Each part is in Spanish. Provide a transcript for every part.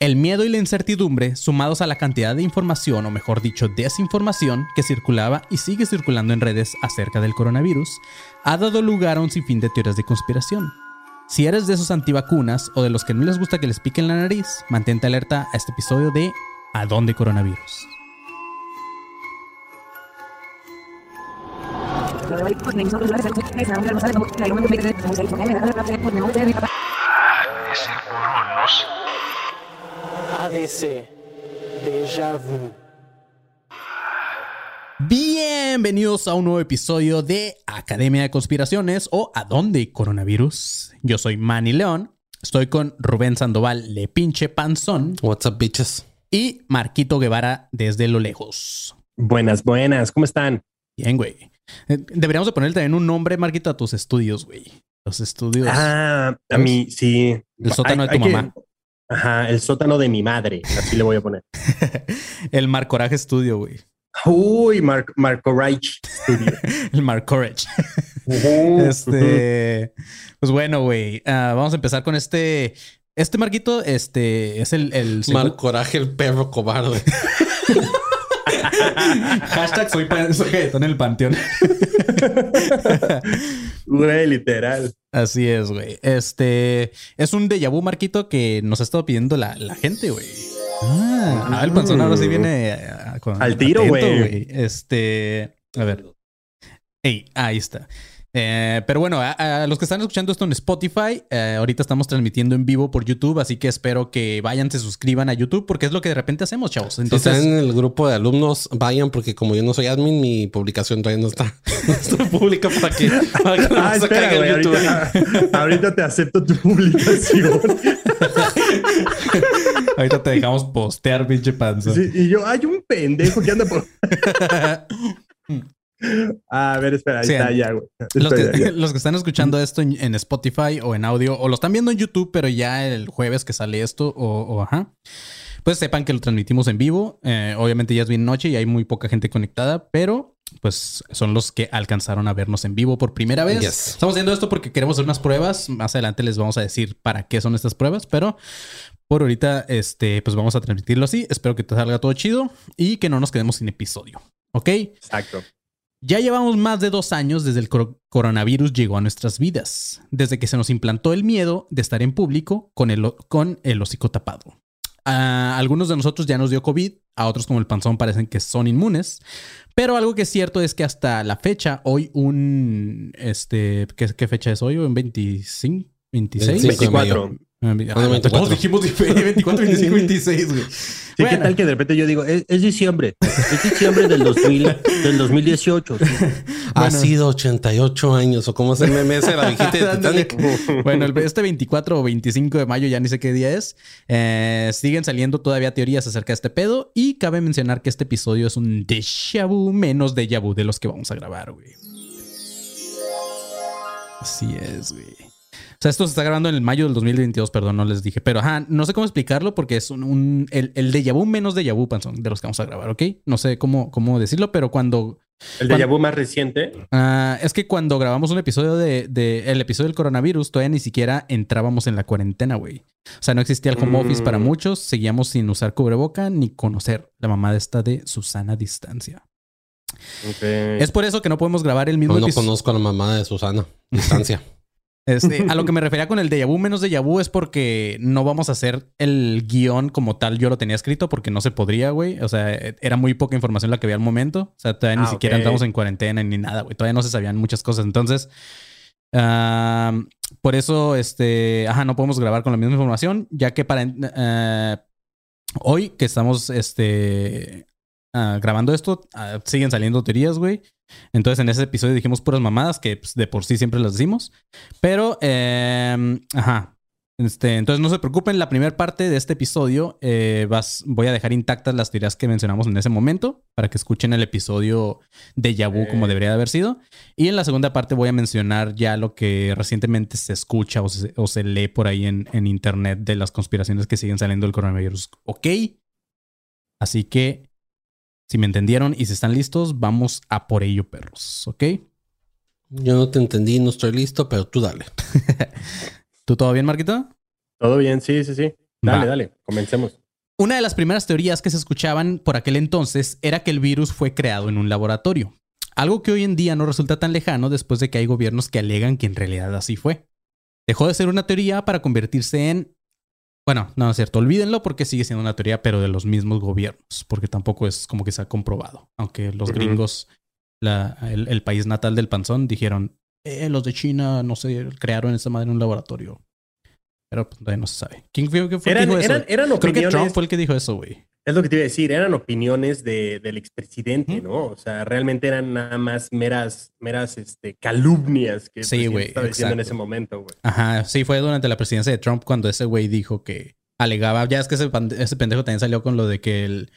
El miedo y la incertidumbre, sumados a la cantidad de información, o mejor dicho, desinformación, que circulaba y sigue circulando en redes acerca del coronavirus, ha dado lugar a un sinfín de teorías de conspiración. Si eres de esos antivacunas o de los que no les gusta que les piquen la nariz, mantente alerta a este episodio de ¿A dónde coronavirus? ADC. Déjà vu. Bienvenidos a un nuevo episodio de Academia de Conspiraciones o ¿A dónde coronavirus? Yo soy Manny León, estoy con Rubén Sandoval, le pinche panzón, What's up, bitches? y Marquito Guevara desde lo lejos. Buenas, buenas, ¿cómo están? Bien, güey. Eh, Deberíamos de ponerle también un nombre, Marquito, a tus estudios, güey. Los estudios. Ah, a mí sí. El sótano de tu Hay que- mamá. Ajá, el sótano de mi madre, así le voy a poner. El Marcoraje Studio, güey. Uy, Mar- Marco Reich Studio. El. Ujú, Este, pues bueno, güey. ah, vamos a empezar con este. Este Marquito, este es el, el segu- Mal coraje, el perro cobarde. hashtag soy, soy en el panteón. Güey, literal. Así es, güey. Este es un déjà vu, Marquito, que nos ha estado pidiendo la, la gente, güey. Ah, ah, el panzón ahora sí viene ah, con- Al tiro, güey. Este, a ver. Ey, ahí está. Eh, pero bueno, a, a los que están escuchando esto en Spotify, eh, ahorita estamos transmitiendo en vivo por YouTube, así que espero que vayan, se suscriban a YouTube, porque es lo que de repente hacemos, chavos. Si están Entonces, en el grupo de alumnos, vayan, porque como yo no soy admin, mi publicación todavía no está, no está pública para que, para que no Ah, se espera, caiga güey. el YouTube. Ahorita, ahorita te acepto tu publicación. ahorita te dejamos postear, pinche panza. Sí, y yo, hay un pendejo que anda por. Ah, a ver, espera, ahí Sí, está ya, güey. Los que, ya. los que están escuchando esto en, en Spotify o en audio, o lo están viendo en YouTube, pero ya el jueves que sale esto, o, o ajá, pues sepan que lo transmitimos en vivo. Eh, obviamente ya es bien noche y hay muy poca gente conectada, pero pues son los que alcanzaron a vernos en vivo por primera vez. Yes. Estamos haciendo esto porque queremos hacer unas pruebas. Más adelante les vamos a decir para qué son estas pruebas, pero por ahorita, este, pues vamos a transmitirlo así. Espero que te salga todo chido y que no nos quedemos sin episodio. ¿Ok? Exacto. Ya llevamos más de dos años desde el cor- coronavirus llegó a nuestras vidas, desde que se nos implantó el miedo de estar en público con el, con el hocico tapado. A algunos de nosotros ya nos dio COVID, a otros como el panzón parecen que son inmunes, pero algo que es cierto es que hasta la fecha, hoy un, este, ¿qué, fecha es hoy? ¿Un 25? ¿26? 25 de mayo. 24. Ah, no, 24. Todos dijimos 24, 25, 26, güey. Sí, Bueno. ¿qué tal que de repente yo digo, es, es diciembre, es diciembre del, 2000, del 2018? sí. Ha sido 88 años, o como se me mece la viejita de. Titanic. Bueno, el- este 24 o 25 de mayo, ya ni sé qué día es, eh, siguen saliendo todavía teorías acerca de este pedo y cabe mencionar que este episodio es un déjà vu menos déjà vu de los que vamos a grabar, güey. Así es, güey. O sea, esto se está grabando en el mayo del 2022, perdón, no les dije. Pero, ajá, no sé cómo explicarlo porque es un... un- el, el déjà vu menos déjà vu, panzón, de los que vamos a grabar, ¿ok? No sé cómo, cómo decirlo, pero cuando El déjà vu más reciente. Ah, es que cuando grabamos un episodio de, de- el episodio del coronavirus, todavía ni siquiera entrábamos en la cuarentena, güey. O sea, no existía el home Mm. office para muchos, seguíamos sin usar cubreboca ni conocer la mamá de esta de Susana Distancia. Ok. Es por eso que no podemos grabar el mismo No, no conozco a la mamá de Susana. Distancia. Este, a lo que me refería con el déjà vu menos déjà vu es porque no vamos a hacer el guion como tal. Yo lo tenía escrito porque no se podría, güey. O sea, era muy poca información la que había al momento. O sea, todavía ni Ah, siquiera ok. entramos en cuarentena ni nada, güey. Todavía no se sabían muchas cosas. Entonces, ah, por eso, este, ajá, no podemos grabar con la misma información, ya que para eh, hoy que estamos, este, ah, grabando esto, ah, siguen saliendo teorías, güey. Entonces en ese episodio dijimos puras mamadas que pues, de por sí siempre las decimos. Pero, eh, ajá. Este, entonces no se preocupen, la primera parte de este episodio eh, vas, voy a dejar intactas las teorías que mencionamos en ese momento para que escuchen el episodio de Yabu como debería de haber sido. Y en la segunda parte voy a mencionar ya lo que recientemente se escucha o se, o se lee por ahí en, en internet de las conspiraciones que siguen saliendo del coronavirus. ¿Ok? Así que si me entendieron y si están listos, vamos a por ello, perros. ¿Ok? Yo no te entendí, no estoy listo, pero tú dale. ¿Tú todo bien, Marquito? Todo bien, sí, sí, sí. Dale, Va. dale, comencemos. Una de las primeras teorías que se escuchaban por aquel entonces era que el virus fue creado en un laboratorio. Algo que hoy en día no resulta tan lejano después de que hay gobiernos que alegan que en realidad así fue. Dejó de ser una teoría para convertirse en... Bueno, no es cierto, olvídenlo porque sigue siendo una teoría, pero de los mismos gobiernos, porque tampoco es como que se ha comprobado. Aunque los gringos, la- el, el país natal del panzón, dijeron, eh, los de China, no sé, crearon esa madre en un laboratorio. Pero pues, todavía no se sabe. ¿Quién fue, fue que Eran, dijo eso? eran, eran Creo que. Trump fue el que dijo eso, güey. Es lo que te iba a decir, eran opiniones de, del expresidente. ¿no? O sea, realmente eran nada más meras, meras este, calumnias que Sí, estaba diciendo en ese momento, güey. Ajá, sí, fue durante la presidencia de Trump cuando ese güey dijo que alegaba, ya es que ese, ese pendejo también salió con lo de que el,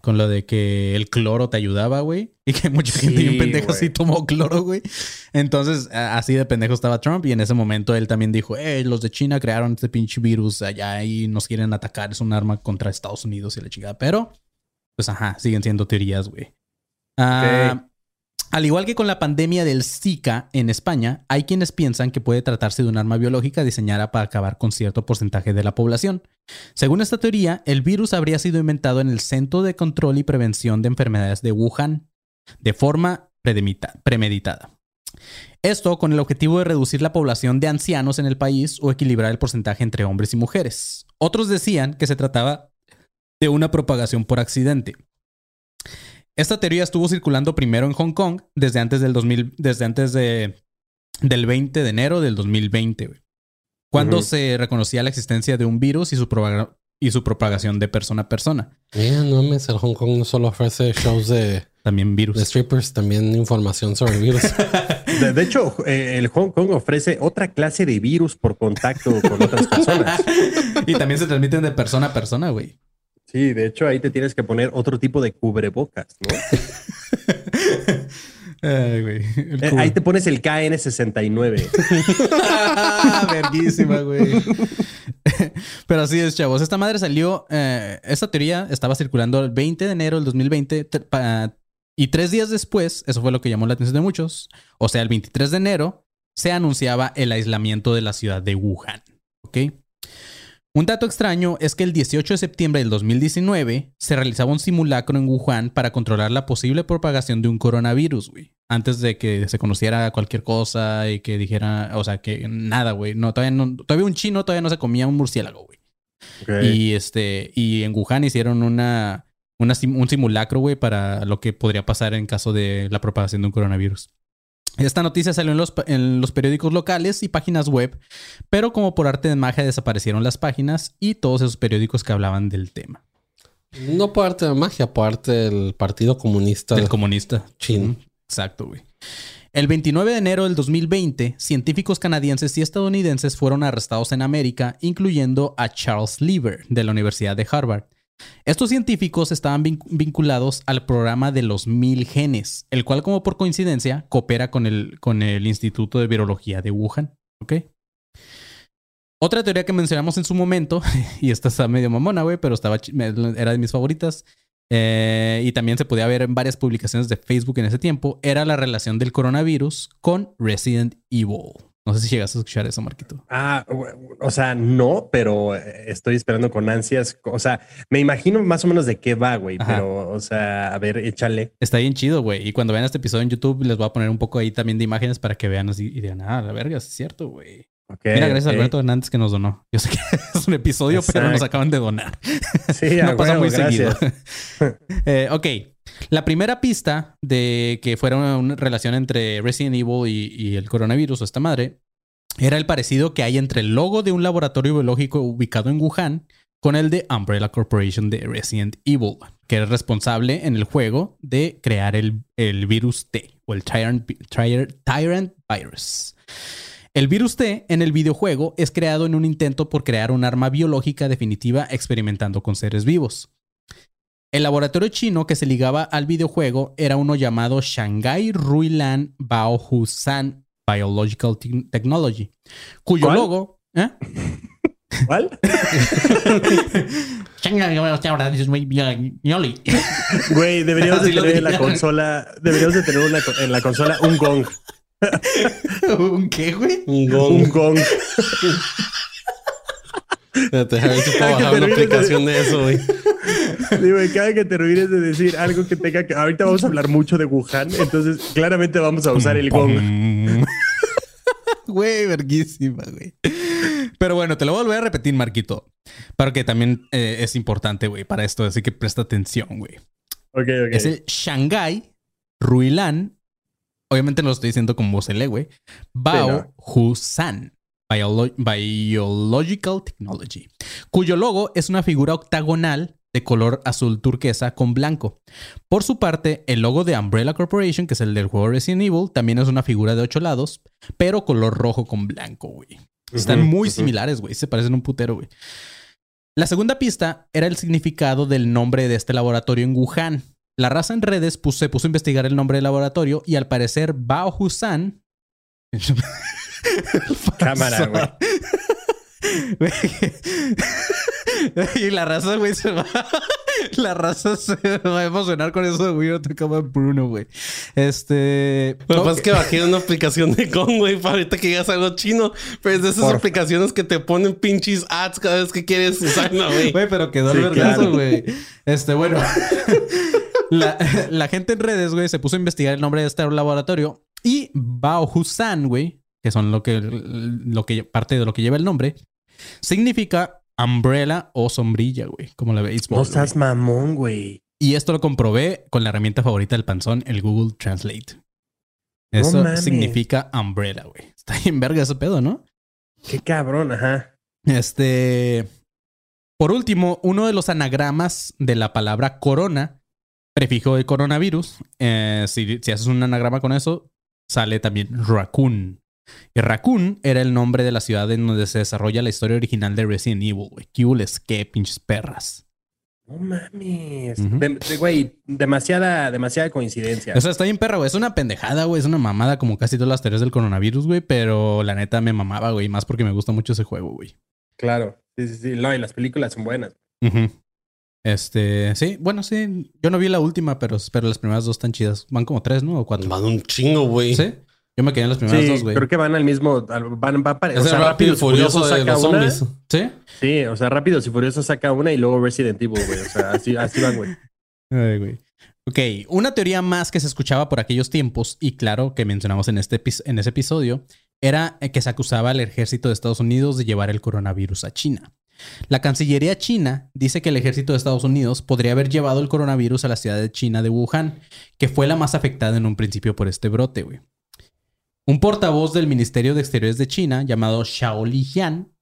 con lo de que el cloro te ayudaba, güey, y que mucha gente Sí, bien pendejo sí tomó cloro, güey. Entonces, así de pendejo estaba Trump. Y en ese momento él también dijo, eh, los de China crearon este pinche virus allá y nos quieren atacar, es un arma contra Estados Unidos y la chingada, pero, pues ajá, siguen siendo teorías, güey. Ah, Al igual que con la pandemia del Zika en España, hay quienes piensan que puede tratarse de un arma biológica diseñada para acabar con cierto porcentaje de la población. Según esta teoría, el virus habría sido inventado en el Centro de Control y Prevención de Enfermedades de Wuhan, de forma premeditada. Esto con el objetivo de reducir la población de ancianos en el país o equilibrar el porcentaje entre hombres y mujeres. Otros decían que se trataba de una propagación por accidente. Esta teoría estuvo circulando primero en Hong Kong desde antes del 2000, desde antes de, del 20 de enero del 2020, güey, cuando se reconocía la existencia de un virus y su, propaga- y su propagación de persona a persona. Mira, no mames, el Hong Kong no solo ofrece shows de, También virus. de strippers, también información sobre virus. De, de hecho, eh, el Hong Kong ofrece otra clase de virus por contacto con otras personas. y también se transmiten de persona a persona, güey. Sí, de hecho, ahí te tienes que poner otro tipo de cubrebocas, ¿no? Ay, güey. Eh, ahí te pones el KN69. Verguísima, güey. Pero así es, chavos. Esta madre salió. eh, esta teoría estaba circulando el 20 de enero del 2020. te- pa- y tres días después, eso fue lo que llamó la atención de muchos. O sea, el 23 de enero se anunciaba el aislamiento de la ciudad de Wuhan. ¿Ok? Un dato extraño es que el 18 de septiembre del 2019 se realizaba un simulacro en Wuhan para controlar la posible propagación de un coronavirus, güey. Antes de que se conociera cualquier cosa y que dijera, o sea, que nada, güey. No, todavía no, todavía un chino todavía no se comía un murciélago, güey. Y este, y en Wuhan hicieron una, un simulacro, güey, para lo que podría pasar en caso de la propagación de un coronavirus. Esta noticia salió en los, pa- en los periódicos locales y páginas web, pero como por arte de magia desaparecieron las páginas y todos esos periódicos que hablaban del tema. no por arte de magia, por arte del Partido Comunista Del comunista. chino. Ujú, Exacto, güey. El 29 de enero del 2020, científicos canadienses y estadounidenses fueron arrestados en América, incluyendo a Charles Lieber de la Universidad de Harvard. Estos científicos estaban vin- vinculados al programa de los mil genes, el cual, como por coincidencia, coopera con el, con el Instituto de Virología de Wuhan. Otra teoría que mencionamos en su momento, y esta está medio mamona, güey, pero estaba, era de mis favoritas, eh, y también se podía ver en varias publicaciones de Facebook en ese tiempo, era la relación del coronavirus con Resident Evil. No sé si llegas a escuchar eso, Marquito. Ah, o sea, no, pero estoy esperando con ansias. O sea, me imagino más o menos de qué va, güey. Ajá. Pero, o sea, a ver, échale. Está bien chido, güey. Y cuando vean este episodio en YouTube, les voy a poner un poco ahí también de imágenes para que vean así y digan, ah, la verga, es cierto, güey. Ok, Mira, gracias a ok. Alberto Hernández que nos donó. Yo sé que es un episodio, pero nos acaban de donar. Sí, a no pasa muy gracias. seguido. Eh, ok. La primera pista de que fuera una, relación entre Resident Evil y, el coronavirus o esta madre era el parecido que hay entre el logo de un laboratorio biológico ubicado en Wuhan con el de Umbrella Corporation de Resident Evil, que es responsable en el juego de crear el, virus T o el Tyrant, Tyrant Virus. El virus T en el videojuego es creado en un intento por crear un arma biológica definitiva experimentando con seres vivos. El laboratorio chino que se ligaba al videojuego era uno llamado Shanghai Ruilan Baohusan Biological Te- Technology, cuyo ¿Cuál? logo... ¿eh? ¿Cuál? Güey, deberíamos de tener en la consola, deberíamos de tener una, en la consola un gong. ¿Un qué, güey? Un gong. Un gong. Espérate, a ver si puedo Cada que bajar una de- aplicación de eso, güey. Digo, y cada que termines de decir algo que tenga que. Ahorita vamos a hablar mucho de Wuhan, entonces claramente vamos a usar el gong. Güey, verguísima, güey. Pero bueno, te lo voy a volver a repetir, Marquito. Pero que también eh, es importante, güey, para esto. Así que presta atención, güey. Ok, ok. Es el Shanghai Ruilan. Obviamente no lo estoy diciendo como se lee, güey. Bao no. Husan. Biolo- Biological Technology. Cuyo logo es una figura octagonal de color azul turquesa con blanco. Por su parte, el logo de Umbrella Corporation, que es el del juego Resident Evil, también es una figura de ocho lados, pero color rojo con blanco, güey. Están muy similares, güey. Se parecen un putero, güey. La segunda pista era el significado del nombre de este laboratorio en Wuhan. La raza en redes se puso a investigar el nombre del laboratorio y al parecer Bao Husan. Cámara, güey. Y la raza, güey, se va. La raza se va a emocionar con eso, güey. No te acaba Bruno, güey. Este. Lo que pasa ok. es que bajé una aplicación de Gong, güey, para ahorita que digas algo chino. Pero es de esas Por- aplicaciones que te ponen pinches ads cada vez que quieres usarla, güey. Güey, pero quedó Sí, el vergazo, claro. güey. Este, bueno. la, la gente en redes, güey, se puso a investigar el nombre de este laboratorio y Bao Husan, güey, que son lo que, lo que parte de lo que lleva el nombre, significa umbrella o sombrilla, güey, como la béisbol. No seas mamón, güey. Y esto lo comprobé con la herramienta favorita del panzón, el Google Translate. Eso significa umbrella, güey. Está bien verga ese pedo, ¿no? Qué cabrón, ajá. Este. Por último, uno de los anagramas de la palabra corona, prefijo de coronavirus, eh, si, si haces un anagrama con eso, sale también Raccoon. Y Raccoon era el nombre de la ciudad en donde se desarrolla la historia original de Resident Evil, güey. ¿Qué? ¿Qué pinches perras? No mames. Ujú. De- de- Güey, demasiada, demasiada coincidencia. O sea, está bien perra, güey. Es una pendejada, güey. Es una mamada como casi todas las teorías del coronavirus, güey. Pero la neta me mamaba, güey. Más porque me gusta mucho ese juego, güey. Claro. Sí, sí, sí. No, y las películas son buenas. Este, sí, bueno, sí. Yo no vi la última, pero, pero las primeras dos están chidas. Van como tres, ¿no? O cuatro. Van un chingo, güey. ¿Sí? Yo me quedé en las primeras Sí, dos, güey. creo que van al mismo. Van, va para, Es el rápido y furioso de los una. zombies. ¿Sí? Sí, o sea, Rápidos y Furiosos saca una y luego Resident Evil, güey. O sea, así, así van, güey. Ay, güey. Ok, una teoría más que se escuchaba por aquellos tiempos, y claro que mencionamos en, este, en ese episodio, era eh, que se acusaba al ejército de Estados Unidos de llevar el coronavirus a China. La Cancillería china dice que el ejército de Estados Unidos podría haber llevado el coronavirus a la ciudad de China de Wuhan, que fue la más afectada en un principio por este brote, güey. Un portavoz del Ministerio de Exteriores de China, llamado Xiao Lijian,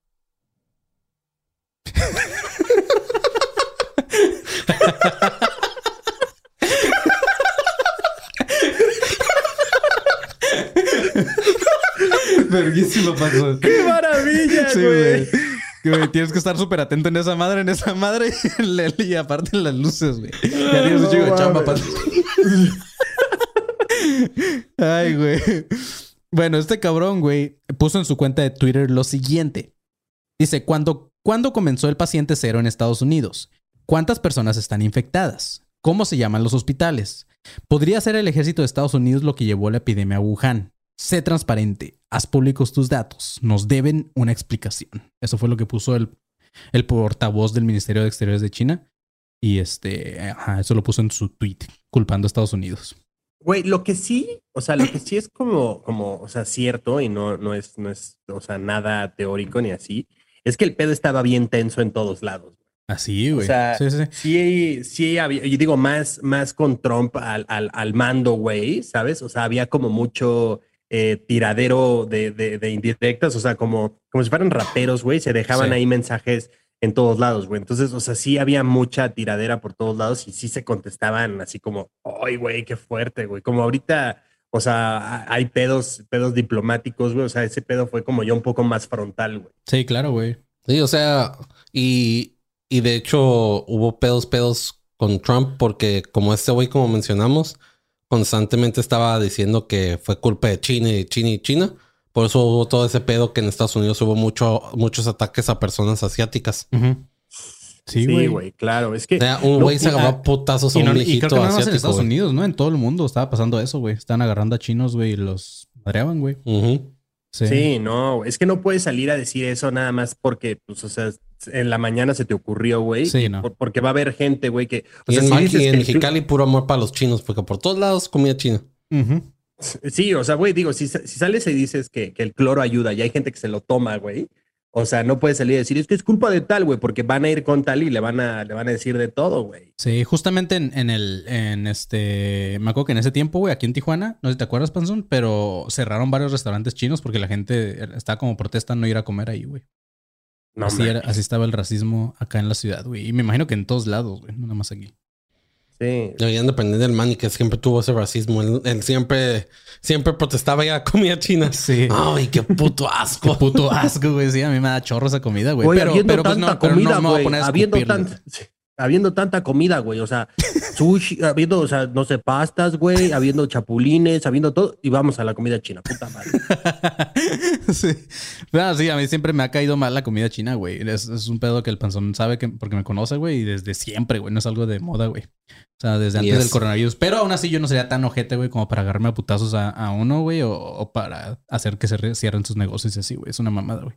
Verguísimo pasó. ¡Qué maravilla, Sí, güey! güey. Tienes que estar súper atento en esa madre, en esa madre y, y aparte en las luces, güey. Ya tienes un chico de chamba para- Ay, güey. Bueno, este cabrón, güey, puso en su cuenta de Twitter lo siguiente. Dice, ¿cuándo, ¿cuándo comenzó el paciente cero en Estados Unidos? ¿Cuántas personas están infectadas? ¿Cómo se llaman los hospitales? ¿Podría ser el ejército de Estados Unidos lo que llevó la epidemia a Wuhan? Sé transparente, haz públicos tus datos, nos deben una explicación. Eso fue lo que puso el, portavoz del Ministerio de Exteriores de China. Y este, eso lo puso en su tweet, culpando a Estados Unidos. Güey, lo que sí, o sea, lo que sí es como, como, o sea, cierto y no, no es, no es, o sea, nada teórico ni así, es que el pedo estaba bien tenso en todos lados. Así, güey. O sea, sí, sí, sí. Sí, había, yo digo, más, más con Trump al, al, al mando, güey, ¿sabes? O sea, había como mucho eh, tiradero de, de, de indirectas, o sea, como, como si fueran raperos, güey, se dejaban ahí mensajes en todos lados, güey. Entonces, o sea, sí había mucha tiradera por todos lados y sí se contestaban así como, ay, güey, qué fuerte, güey. Como ahorita, o sea, ha- hay pedos, pedos diplomáticos, güey. O sea, ese pedo fue como ya un poco más frontal, güey. Sí, claro, güey. Sí, o sea, y, y de hecho hubo pedos, pedos con Trump porque como este güey, como mencionamos, constantemente estaba diciendo que fue culpa de China y China y China. Por eso hubo todo ese pedo que en Estados Unidos hubo mucho, muchos ataques a personas asiáticas. Ujú. Sí, Sí, güey. claro. Es que O sea, un güey se agarró a putazos a Y, un no- y viejito creo que no más en asiático. Estados. Unidos, ¿no? En todo el mundo estaba pasando eso, güey. Estaban agarrando a chinos, güey, y los madreaban, güey. Sí. Sí, no, es que no puedes salir a decir eso nada más porque, pues, o sea, en la mañana se te ocurrió, güey. Sí, no. por- porque va a haber gente, güey, que... o Y sea, en, si dices y en Mexicali puro amor para los chinos, porque por todos lados comida china. Ujú. Sí, o sea, güey, digo, si, si sales y dices que, que el cloro ayuda y hay gente que se lo toma, güey. O sea, no puedes salir y decir, es que es culpa de tal, güey, porque van a ir con tal y le van a, le van a decir de todo, güey. Sí, justamente en, en el, en este, me acuerdo que en ese tiempo, güey, aquí en Tijuana, no sé si te acuerdas, Panzón, pero cerraron varios restaurantes chinos porque la gente estaba como protesta no ir a comer ahí, güey. No, así, era- así estaba el racismo acá en la ciudad, güey. Y me imagino que en todos lados, güey, no nada más aquí. Sí. Deberían depender del Manny, que siempre tuvo ese racismo. Él, él siempre, siempre protestaba ya comida china. Sí. Ay, qué puto Qué asco. puto asco, güey. Sí, a mí me da chorro esa comida, güey. Pero, pero pues no, pero no me voy a poner a. habiendo tanta comida, güey, o sea, sushi, habiendo, o sea, no sé, pastas, güey, habiendo chapulines, habiendo todo, y vamos a la comida china, puta madre. sí. No, sí, a mí siempre me ha caído mal la comida china, güey. Es, es un pedo que el panzón sabe que porque me conoce, güey, y desde siempre, güey. No es algo de moda, güey. O sea, desde antes Yes. del coronavirus. Pero aún así yo no sería tan ojete, güey, como para agarrarme a putazos a, a uno, güey, o, o para hacer que se re- cierren sus negocios y así, güey. Es una mamada, güey.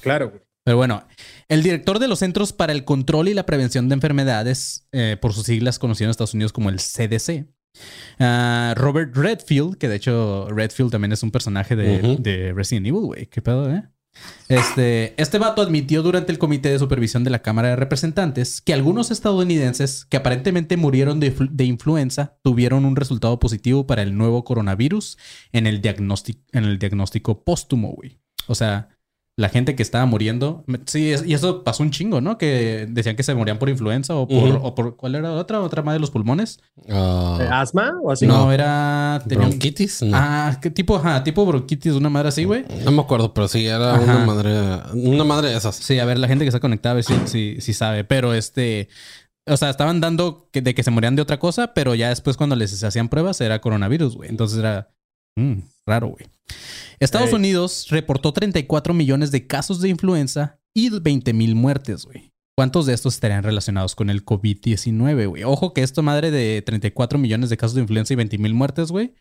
Claro, güey. Pero bueno, el director de los Centros para el Control y la Prevención de Enfermedades, eh, por sus siglas conocido en Estados Unidos como el CDC, ah, Robert Redfield, que de hecho Redfield también es un personaje de, de Resident Evil, güey. ¿Qué pedo, eh? Este, este vato admitió durante el Comité de Supervisión de la Cámara de Representantes que algunos estadounidenses que aparentemente murieron de, flu- de influenza tuvieron un resultado positivo para el nuevo coronavirus en el diagnóstico, en el diagnóstico póstumo, güey. O sea, la gente que estaba muriendo. Sí, es- y eso pasó un chingo, ¿no? Que decían que se morían por influenza o por, Ujú. o por ¿cuál era otra? Otra más de los pulmones. ¿Eh, ¿Asma o así? No, era. tenía un- ¿Bronquitis? No. Ah, ¿qué tipo? Ajá, tipo bronquitis, una madre así, güey. No me acuerdo, pero sí, era Ajá. una madre, una madre de esas. Sí, a ver, la gente que está conectada a ver si, si, si sabe. Pero este. O sea, estaban dando que, de que se morían de otra cosa, pero ya después cuando les hacían pruebas era coronavirus, güey. Entonces era mm, raro, güey. Estados. Unidos reportó 34 millones de casos de influenza y 20 mil muertes, güey. ¿Cuántos de estos estarían relacionados con el COVID-19, güey? Ojo que esto, madre, de 34 millones de casos de influenza y 20 mil muertes, güey.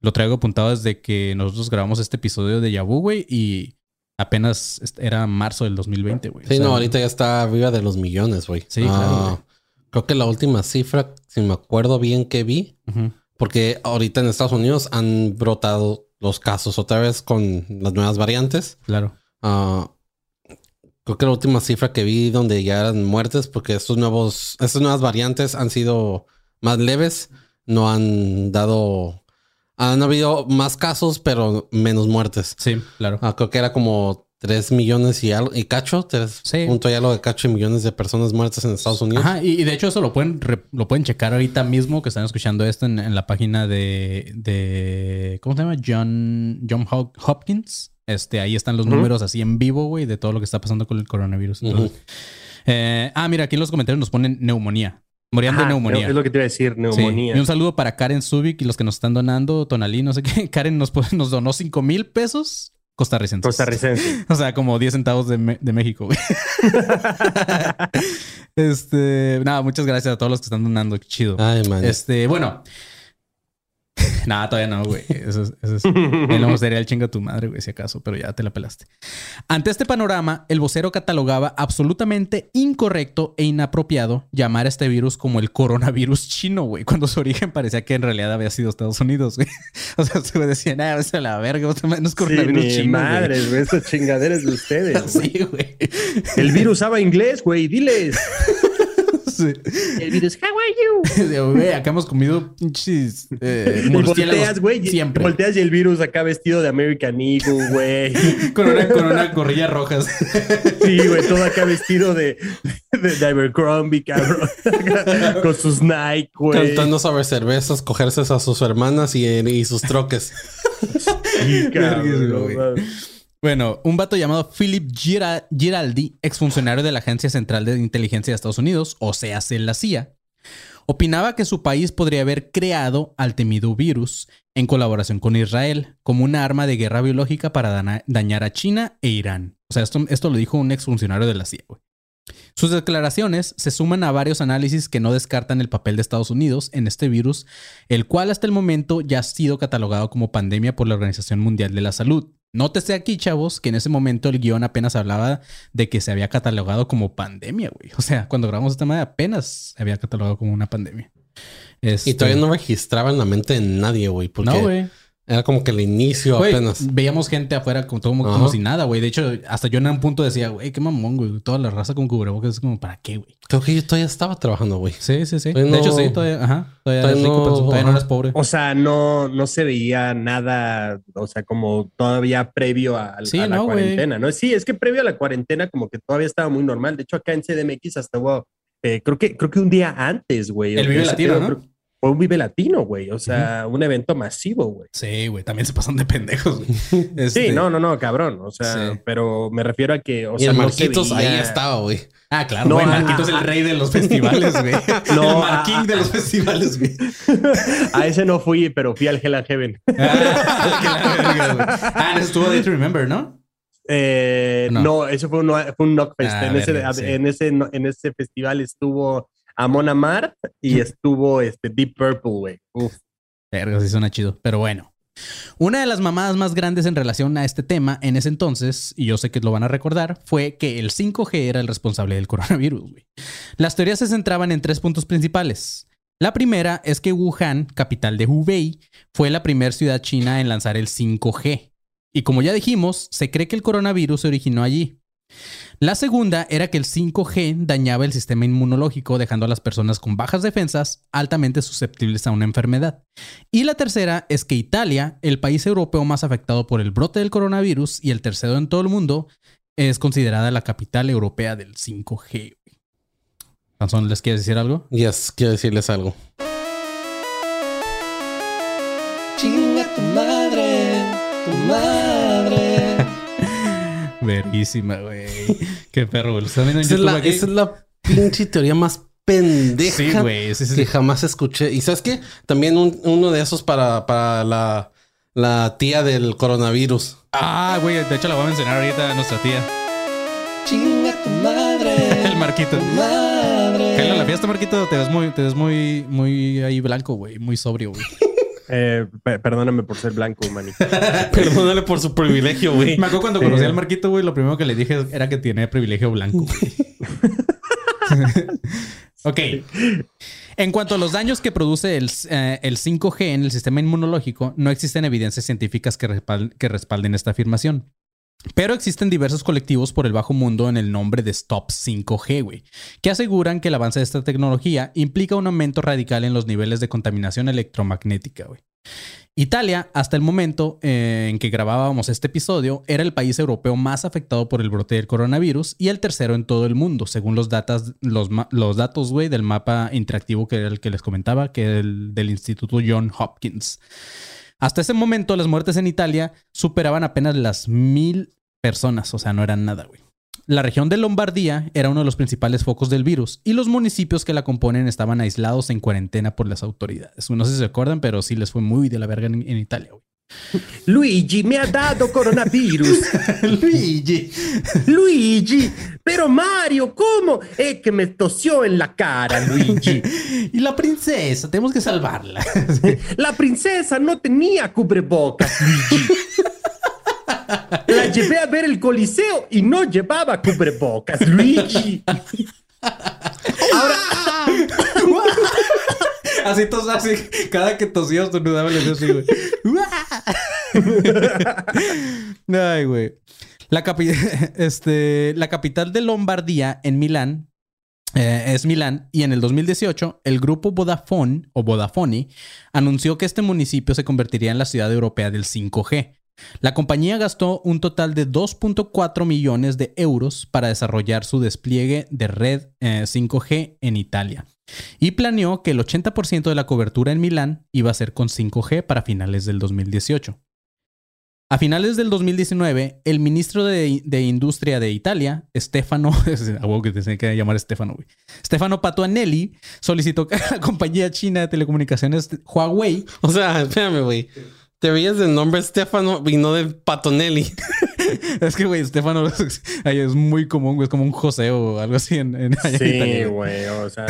Lo traigo apuntado desde que nosotros grabamos este episodio de Yabu, güey, y apenas era marzo del 2020, güey. Sí, O sea, no, ahorita ya está arriba de los millones, güey. Sí, claro. Creo que la última cifra, si me acuerdo bien que vi, porque ahorita en Estados Unidos han brotado los casos otra vez con las nuevas variantes. Claro. Ah, creo que la última cifra que vi donde ya eran muertes, porque estos nuevos, estas nuevas variantes han sido más leves, no han dado, han habido más casos, pero menos muertes. Sí, claro. Ah, creo que era como 3 millones y, algo, y cacho, 3 Sí. punto y algo de cacho y millones de personas muertas en Estados Unidos. Ajá, y, y de hecho eso lo pueden, re- lo pueden checar ahorita mismo que están escuchando esto en, en la página de, de ¿cómo se llama? John, John Hop- Hopkins. Este, ahí están los números así en vivo, güey, de todo lo que está pasando con el coronavirus. Entonces, eh, ah, mira, aquí en los comentarios nos ponen neumonía. Morían de neumonía. Es lo que te iba a decir, Sí. neumonía. Y un saludo para Karen Zubik y los que nos están donando, Tonalí, no sé qué. Karen nos, nos donó 5 mil pesos costarricenses. Costarricense. O sea, como 10 centavos de, Me- de México, güey. este, nada, muchas gracias a todos los que están donando. Qué chido. Ay, man. Este, bueno. Nada, todavía no, güey. Eso es, eso es. Ahí le mostraría el chingo a tu madre, güey, si acaso, pero ya te la pelaste. Ante este panorama, el vocero catalogaba absolutamente incorrecto e inapropiado llamar a este virus como el coronavirus chino, güey, cuando su origen parecía que en realidad había sido Estados Unidos, güey. O sea, se decía, nada, vete a la verga, no es Sí, coronavirus ni chino. güey". madres, güey. Esas chingaderas de ustedes. Sí, güey. El virus sabe inglés, güey. Diles. Sí. El virus, how are you? Güey, acá hemos comido pinches eh, volteas, güey. y- Siempre. Volteas y el virus acá vestido de American Eagle, güey. Con una, con una gorrilla rojas. Sí, güey, todo acá vestido de, de, de Abercrombie, cabrón. Con sus Nike, güey. Cantando sobre cervezas, cogerse a sus hermanas y, y sus troques. Sí, cabrón, Bueno, un vato llamado Philip Gira- Giraldi, exfuncionario de la Agencia Central de Inteligencia de Estados Unidos, o sea, la CIA, opinaba que su país podría haber creado al temido virus en colaboración con Israel como una arma de guerra biológica para dañar a China e Irán. O sea, esto, esto lo dijo un exfuncionario de la CIA. Sus declaraciones se suman a varios análisis que no descartan el papel de Estados Unidos en este virus, el cual hasta el momento ya ha sido catalogado como pandemia por la Organización Mundial de la Salud. Nótese aquí, chavos, que en ese momento el guion apenas hablaba de que se había catalogado como pandemia, güey. O sea, cuando grabamos esta madre apenas se había catalogado como una pandemia. Y Este- todavía no registraba en la mente de nadie, güey. Porque No, güey. Era como que el inicio Güey, apenas. Veíamos gente afuera como, como, como si nada, güey. De hecho, hasta yo en un punto decía, güey, qué mamón, güey. Toda la raza con cubrebocas es como, ¿para qué, güey? Creo que yo todavía estaba trabajando, güey. Sí, sí, sí. Todavía de hecho, sí, todavía, ajá. Todavía, todavía eres rico, no- pero todavía no eres pobre. O sea, no, no se veía nada, o sea, como todavía previo a, Sí, a la no, güey. cuarentena, ¿no? Sí, es que previo a la cuarentena como que todavía estaba muy normal. De hecho, acá en CDMX hasta hubo, eh, creo que creo que un día antes, güey. El Vive Latino, pedo, ¿no? creo- Fue un Vive Latino, güey. O sea, un evento masivo, güey. Sí, güey. También se pasan de pendejos, güey. Sí, Este- no, no, no, cabrón. O sea, Sí. pero me refiero a que, o y sea, el no se Marquitos ahí estaba, güey. Ah, claro, No, güey. ah, Marquito es el rey de los festivales, güey. No, el ah, Marquín de los festivales, güey. A ese no fui, pero fui al Hell and Heaven. Ah. Ah, estuvo Day to Remember, ¿no? Eh, No. no. eso fue un, fue un Knockfest. Ah, en, ese, sí. en, ese, en ese festival estuvo Amon Amart y estuvo este Deep Purple, güey. Uf. Verga, sí suena chido. Pero bueno. Una de las mamadas más grandes en relación a este tema en ese entonces, y yo sé que lo van a recordar, fue que el 5G era el responsable del coronavirus. güey. Las teorías se centraban en tres puntos principales. La primera es que Wuhan, capital de Hubei, fue la primera ciudad china en lanzar el 5G. Y como ya dijimos, se cree que el coronavirus se originó allí. La segunda era que el 5G dañaba el sistema inmunológico, dejando a las personas con bajas defensas altamente susceptibles a una enfermedad. Y la tercera es que Italia, el país europeo más afectado por el brote del coronavirus y el tercero en todo el mundo, es considerada la capital europea del 5G. Panzón, ¿les quieres decir algo? Yes, quiero decirles algo. Verguísima, güey. Qué perro, güey. ¿Lo están viendo en Esa es, la, aquí? esa es la pinche teoría más pendeja Sí, güey. Sí, sí, sí. que jamás escuché. Y sabes qué? También un- uno de esos para, para la, la tía del coronavirus. Ah, güey. De hecho, la voy a mencionar ahorita a nuestra tía. Chinga tu madre. El Marquito. madre. Cállate a la fiesta, Marquito. Te ves muy, te ves muy, muy ahí blanco, güey. Muy sobrio, güey. Eh, pe- perdóname por ser blanco, mani. Perdónale por su privilegio, güey. Me acuerdo cuando Sí. conocí al Marquito, güey, lo primero que le dije era que tiene privilegio blanco. güey. ok. En cuanto a los daños que produce el, eh, el 5G en el sistema inmunológico, no existen evidencias científicas que, respal- que respalden esta afirmación. Pero existen diversos colectivos por el bajo mundo en el nombre de Stop 5G, güey, que aseguran que el avance de esta tecnología implica un aumento radical en los niveles de contaminación electromagnética, güey. Italia, hasta el momento eh, en que grabábamos este episodio, era el país europeo más afectado por el brote del coronavirus y el tercero en todo el mundo, según los, datos del mapa interactivo que era el que les comentaba, que el del Instituto John Hopkins. Hasta ese momento, las muertes en Italia superaban apenas las mil personas, o sea, no eran nada, güey. La región de Lombardía era uno de los principales focos del virus y los municipios que la componen estaban aislados en cuarentena por las autoridades. No sé si se acuerdan, pero sí les fue muy de la verga en, en Italia, güey. Luigi me ha dado coronavirus. Luigi. Luigi, pero Mario, ¿cómo? Es que me tosió en la cara, Luigi. Y la princesa, tenemos que salvarla. La princesa no tenía cubrebocas, Luigi. La llevé a ver el coliseo y no llevaba cubrebocas, Luigi. Ahora, Así tos, así, cada que tosía estornudaba le así, güey. Ay, güey. La, este, la capital de Lombardía, en Milán, eh, es Milán, y en el 2018, el grupo Vodafone, o Vodafone, anunció que este municipio se convertiría en la ciudad europea del 5G. La compañía gastó un total de 2.4 millones de euros para desarrollar su despliegue de red eh, 5G en Italia y planeó que el 80% de la cobertura en Milán iba a ser con 5G para finales del 2018. A finales del 2019, el ministro de, de Industria de Italia, Stefano, que te que llamar Stefano, güey. Stefano Patuanelli solicitó que la compañía china de telecomunicaciones Huawei O sea, espérame, güey. Te veías del nombre Stefano y no de Patonelli. Es que, güey, Stefano ahí es muy común, güey. Es como un José o algo así en, en, allá Sí, güey. O sea,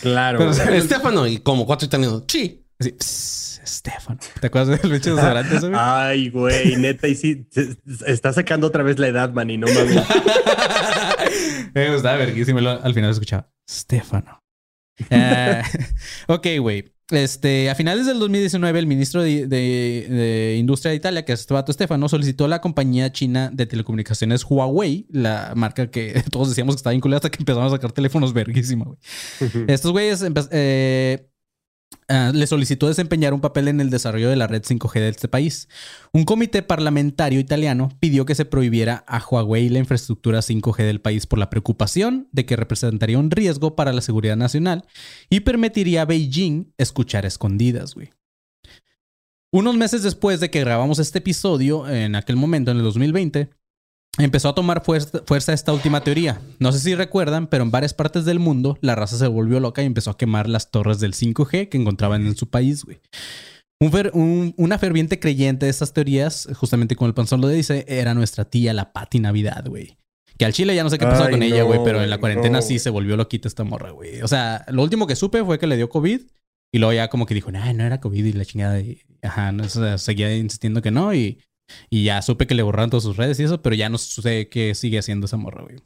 claro. Pero, güey. Stefano y como cuatro italianos. Sí. Así, "Psst, Stefano. ¿Te acuerdas del pinche desodorante güey? Ay, güey, neta, y sí, está sacando otra vez la edad, man, y no mames. Me gustaba verguísimo. Al final escuchaba Stefano. Eh, ok, güey. Este, a finales del 2019, el ministro de, de- de Industria de Italia, que es este vato Stefano, solicitó a la compañía china de telecomunicaciones Huawei, la marca que todos decíamos que estaba vinculada hasta que empezamos a sacar teléfonos verguísima, güey. Estos güeyes eh, ah, le solicitó desempeñar un papel en el desarrollo de la red 5G de este país. Un comité parlamentario italiano pidió que se prohibiera a Huawei la infraestructura 5G del país por la preocupación de que representaría un riesgo para la seguridad nacional y permitiría a Beijing escuchar escondidas. Unos meses después de que grabamos este episodio, en aquel momento, en el 2020, empezó a tomar fuerza, fuerza esta última teoría. No sé si recuerdan, pero en varias partes del mundo la raza se volvió loca y empezó a quemar las torres del 5G que encontraban en su país, güey. Un fer- un- una ferviente creyente de estas teorías, justamente como el panzón lo dice, era nuestra tía la Pati Navidad, güey. Que al chile ya no sé qué pasó Ay, con ella, no, güey, pero en la cuarentena no. sí se volvió loquita esta morra, güey. O sea, lo último que supe fue que le dio COVID y luego ya como que dijo, nah, no era COVID y la chingada. Y, ajá, no, o sea, seguía insistiendo que no y, y ya supe que le borraron todas sus redes y eso, pero ya no sé qué sigue haciendo esa morra, güey.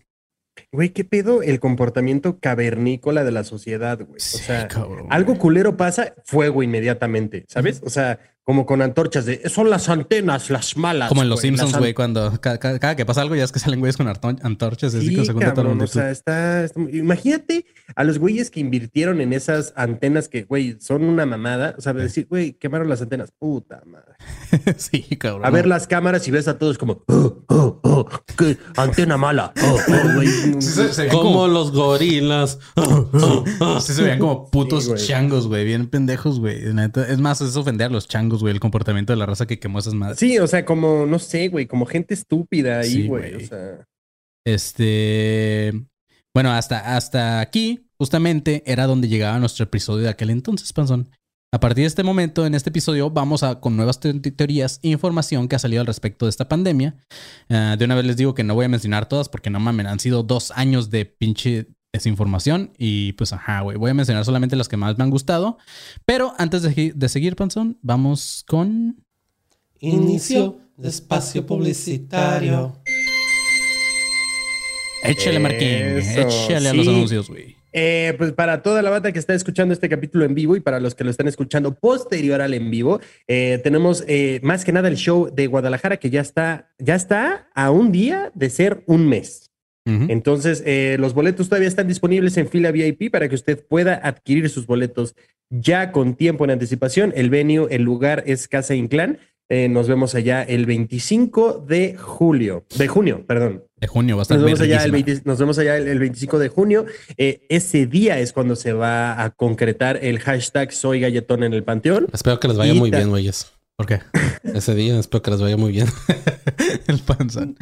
Güey, ¿qué pedo el comportamiento cavernícola de la sociedad, güey? O sea, cabrón, algo culero pasa, fuego inmediatamente, ¿sabes? O sea, como con antorchas de, son las antenas, las malas. Como en Los Simpsons, güey, cuando ca- ca- cada, que pasa algo ya es que salen güeyes con antorchas Sí, que se cuenta todo el cabrón, mundo. o sea, está, está- Imagínate a los güeyes que invirtieron en esas antenas que, güey, son una mamada. O sea, decir, güey, quemaron las antenas. Puta madre. sí, cabrón. A ver las cámaras y ves a todos como, oh, oh, oh, qué antena mala. Oh, oh, se, se Como como, los gorilas. sí se veían como putos Sí, changos, güey. Bien pendejos, güey. Es más, es ofender a los changos, güey. El comportamiento de la raza que quemó esas madres. Sí, o sea, como, no sé, güey, como gente estúpida ahí, Sí, güey. güey. o sea, Este. Bueno, hasta, hasta aquí, justamente, era donde llegaba nuestro episodio de aquel entonces, Panzón. A partir de este momento, en este episodio, vamos a con nuevas te- teorías e información que ha salido al respecto de esta pandemia. Ah, de una vez les digo que no voy a mencionar todas porque no mamen, han sido dos años de pinche desinformación y pues ajá, güey. Voy a mencionar solamente las que más me han gustado. Pero antes de, seguir, Panzón, vamos con. Inicio de espacio publicitario. Échale, Marquín. Échale a los sí. anuncios, güey. Eh, pues para toda la banda que está escuchando este capítulo en vivo y para los que lo están escuchando posterior al en vivo, eh, tenemos eh, más que nada el show de Guadalajara que ya está, ya está a un día de ser un mes. Entonces, eh, los boletos todavía están disponibles en fila VIP para que usted pueda adquirir sus boletos ya con tiempo en anticipación. El venue, el lugar es Casa Inclán. Eh, nos vemos allá el 25 de julio, de junio, perdón. De junio va a estar Nos vemos, allá el verguísima. 20 nos vemos allá el, el 25 de junio. Eh, ese día es cuando se va a concretar el hashtag Soy Galletón en el Panteón. Espero que les vaya Y muy bien, güeyes. ¿Por qué? Ese día espero que les vaya muy bien. el panzón.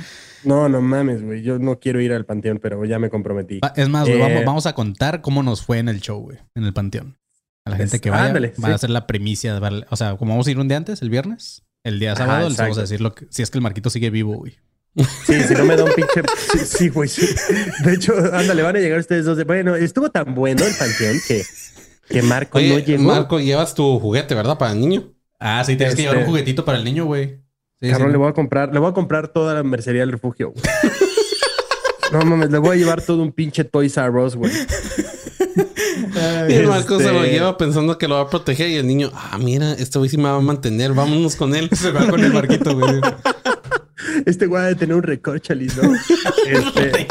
No, no mames, güey. Yo no quiero ir al Panteón, pero ya me comprometí. Ah, Es más, güey, Eh, vamos, vamos a contar cómo nos fue en el show, güey, en el panteón. A la gente Es- que vaya ándale, va sí. a ser la primicia. de darle- O sea, como vamos a ir un día antes, el viernes, el día sábado, les vamos a decir lo que, si es que el Marquito sigue vivo, güey. Sí, si no me da un pinche. Sí, güey. sí. De hecho, ándale, van a llegar ustedes dos. de- Bueno, estuvo tan bueno el Panteón que, que Marco no llegó. Marco, llevas tu juguete, ¿verdad? Para el niño. Ah, sí, tienes que Este- llevar un juguetito para el niño, güey. Sí, Cabrón, sí. le voy a comprar, le voy a comprar toda la mercería del refugio. güey. No mames, le voy a llevar todo un pinche Toys R Us, güey. Y el Marco se lo Este- lleva pensando que lo va a proteger y el niño, ah, mira, este güey sí me va a mantener, vámonos con él. Se va con el Marquito, güey. Este güey ha de tener un recorcholis, ¿no? Este.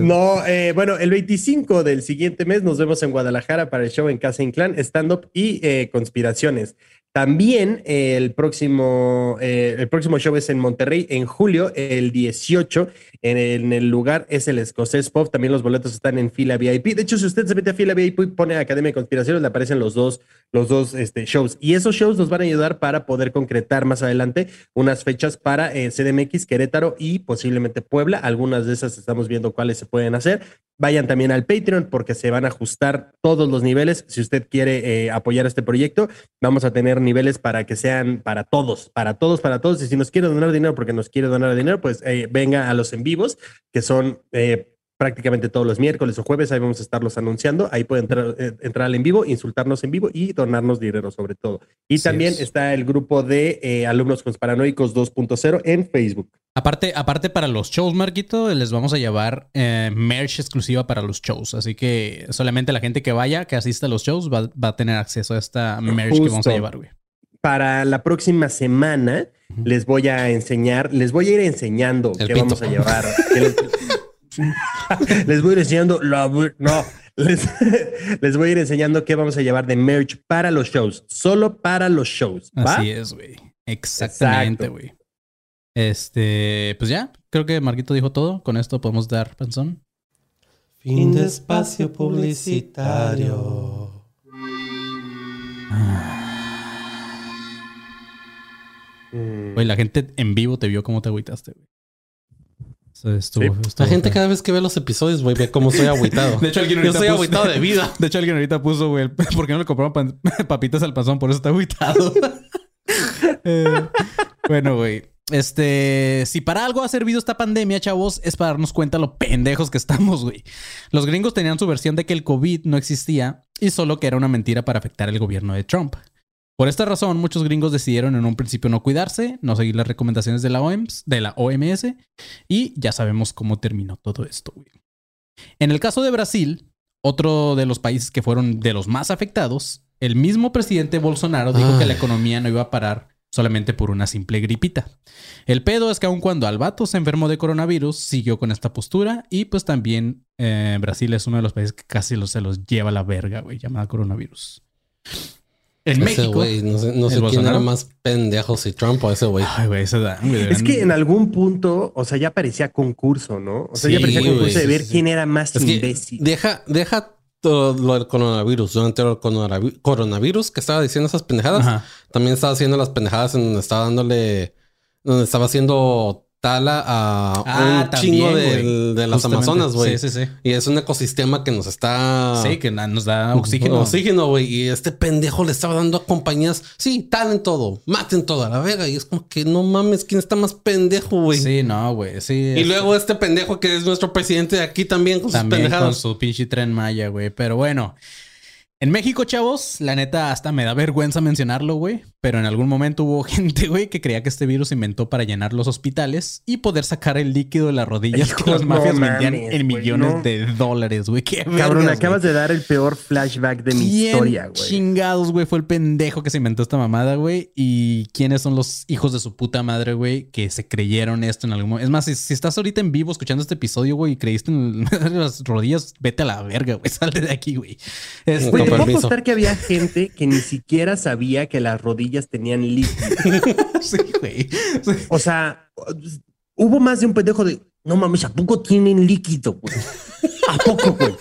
No, eh, bueno, el 25 del siguiente mes nos vemos en Guadalajara para el show en Casa Inclán, stand-up y eh, conspiraciones. También eh, el, próximo, el próximo show es en Monterrey en julio, el 18. En el, lugar es el Escocés Pop. También los boletos están en fila VIP. De hecho, si usted se mete a fila VIP y pone Academia de Conspiraciones, le aparecen los dos, los dos este, shows. Y esos shows nos van a ayudar para poder concretar más adelante unas fechas para eh, CDMX, Querétaro y posiblemente Puebla. Algunas de esas estamos viendo cuáles se pueden hacer. Vayan también al Patreon porque se van a ajustar todos los niveles. Si usted quiere eh, apoyar este proyecto, vamos a tener niveles para que sean para todos, para todos, para todos. Y si nos quiere donar dinero porque nos quiere donar dinero, pues eh, venga a los en vivos, que son eh, prácticamente todos los miércoles o jueves. Ahí vamos a estarlos anunciando. Ahí puede entrar, eh, entrar al en vivo, insultarnos en vivo y donarnos dinero sobre todo. Y también es. está el grupo de eh, alumnos conspiranoicos 2.0 en Facebook. Aparte, aparte para los shows, Marquito, les vamos a llevar eh, merch exclusiva para los shows. Así que solamente la gente que vaya, que asista a los shows, va, va a tener acceso a esta merch que vamos a llevar, güey. Para la próxima semana les voy a enseñar, les voy a ir enseñando El qué vamos a llevar. les, voy a ir enseñando, la- no, les, les voy a ir enseñando qué vamos a llevar de merch para los shows, solo para los shows. ¿va? Así es, güey. Exactamente, güey. Este, pues ya, creo que Marquito dijo todo. Con esto podemos dar panzón. Fin de espacio publicitario. Mm. Güey, la gente en vivo te vio cómo te agüitaste, güey. Eso estuvo- Sí. estuvo La gente feo. cada vez que ve los episodios, güey, ve cómo soy agüitado. De hecho, alguien Yo ahorita soy puso- agüitado de vida. De hecho, alguien ahorita puso, güey, ¿por qué no le compraron pan- papitas al panzón? Por eso está agüitado. Eh, bueno, güey. Este, si para algo ha servido esta pandemia, chavos, es para darnos cuenta lo pendejos que estamos, güey. Los gringos tenían su versión de que el COVID no existía y solo que era una mentira para afectar el gobierno de Trump. Por esta razón, muchos gringos decidieron en un principio no cuidarse, no seguir las recomendaciones de la OMS, de la OMS, y ya sabemos cómo terminó todo esto, güey. En el caso de Brasil, otro de los países que fueron de los más afectados, el mismo presidente Bolsonaro dijo que la economía no iba a parar solamente por una simple gripita. El pedo es que aun cuando Albato se enfermó de coronavirus, siguió con esta postura y pues también eh, Brasil es uno de los países que casi los, se los lleva a la verga, güey, llamada coronavirus. En Ese México... güey, no sé, no ¿El sé quién Bolsonaro? era más pendejo, si Trump o ese güey. Ay, güey, ese da, güey, Es que en algún punto, o sea, ya parecía concurso, ¿no? O sea, ya parecía güey, concurso de ver sí, sí. quién era más Es que imbécil. deja, deja todo lo del coronavirus. Durante el coronavi- coronavirus que estaba diciendo esas pendejadas, Ajá. también estaba haciendo las pendejadas en donde estaba dándole, donde estaba haciendo tala a Ah, un también, chingo del- de, las. Amazonas, güey. Sí, sí, sí. Y es un ecosistema que nos está... Sí, que nos da oxígeno. Oxígeno, güey. Y este pendejo le estaba dando a compañías. Sí, talen todo, maten todo a la verga. Y es como que no mames, ¿quién está más pendejo, güey? Sí, no, güey. Sí. Y es- luego este pendejo que es nuestro presidente de aquí también con sus También con pendejadas. su pinche tren Maya, güey. Pero bueno. En México, chavos, la neta hasta me da vergüenza mencionarlo, güey. Pero en algún momento hubo gente, güey, que creía que este virus se inventó para llenar los hospitales y poder sacar el líquido de las rodillas que las no mafias vendían mames, en millones no. de dólares, güey. Qué Cabrón, vergas, acabas de dar el peor flashback de mi ¿Quién historia, güey. chingados, güey, fue el pendejo que se inventó esta mamada, güey? ¿Y quiénes son los hijos de su puta madre, güey, que se creyeron esto en algún momento? Es más, si, si estás ahorita en vivo escuchando este episodio, güey, y creíste en las rodillas, vete a la verga, güey. Salte de aquí, güey. Este, Güey, te puedo apostar que había gente que ni siquiera sabía que las rodillas tenían líquido. sí, güey. Sí. O sea, hubo más de un pendejo de, no mames, ¿a poco tienen líquido, güey? ¿A poco, güey?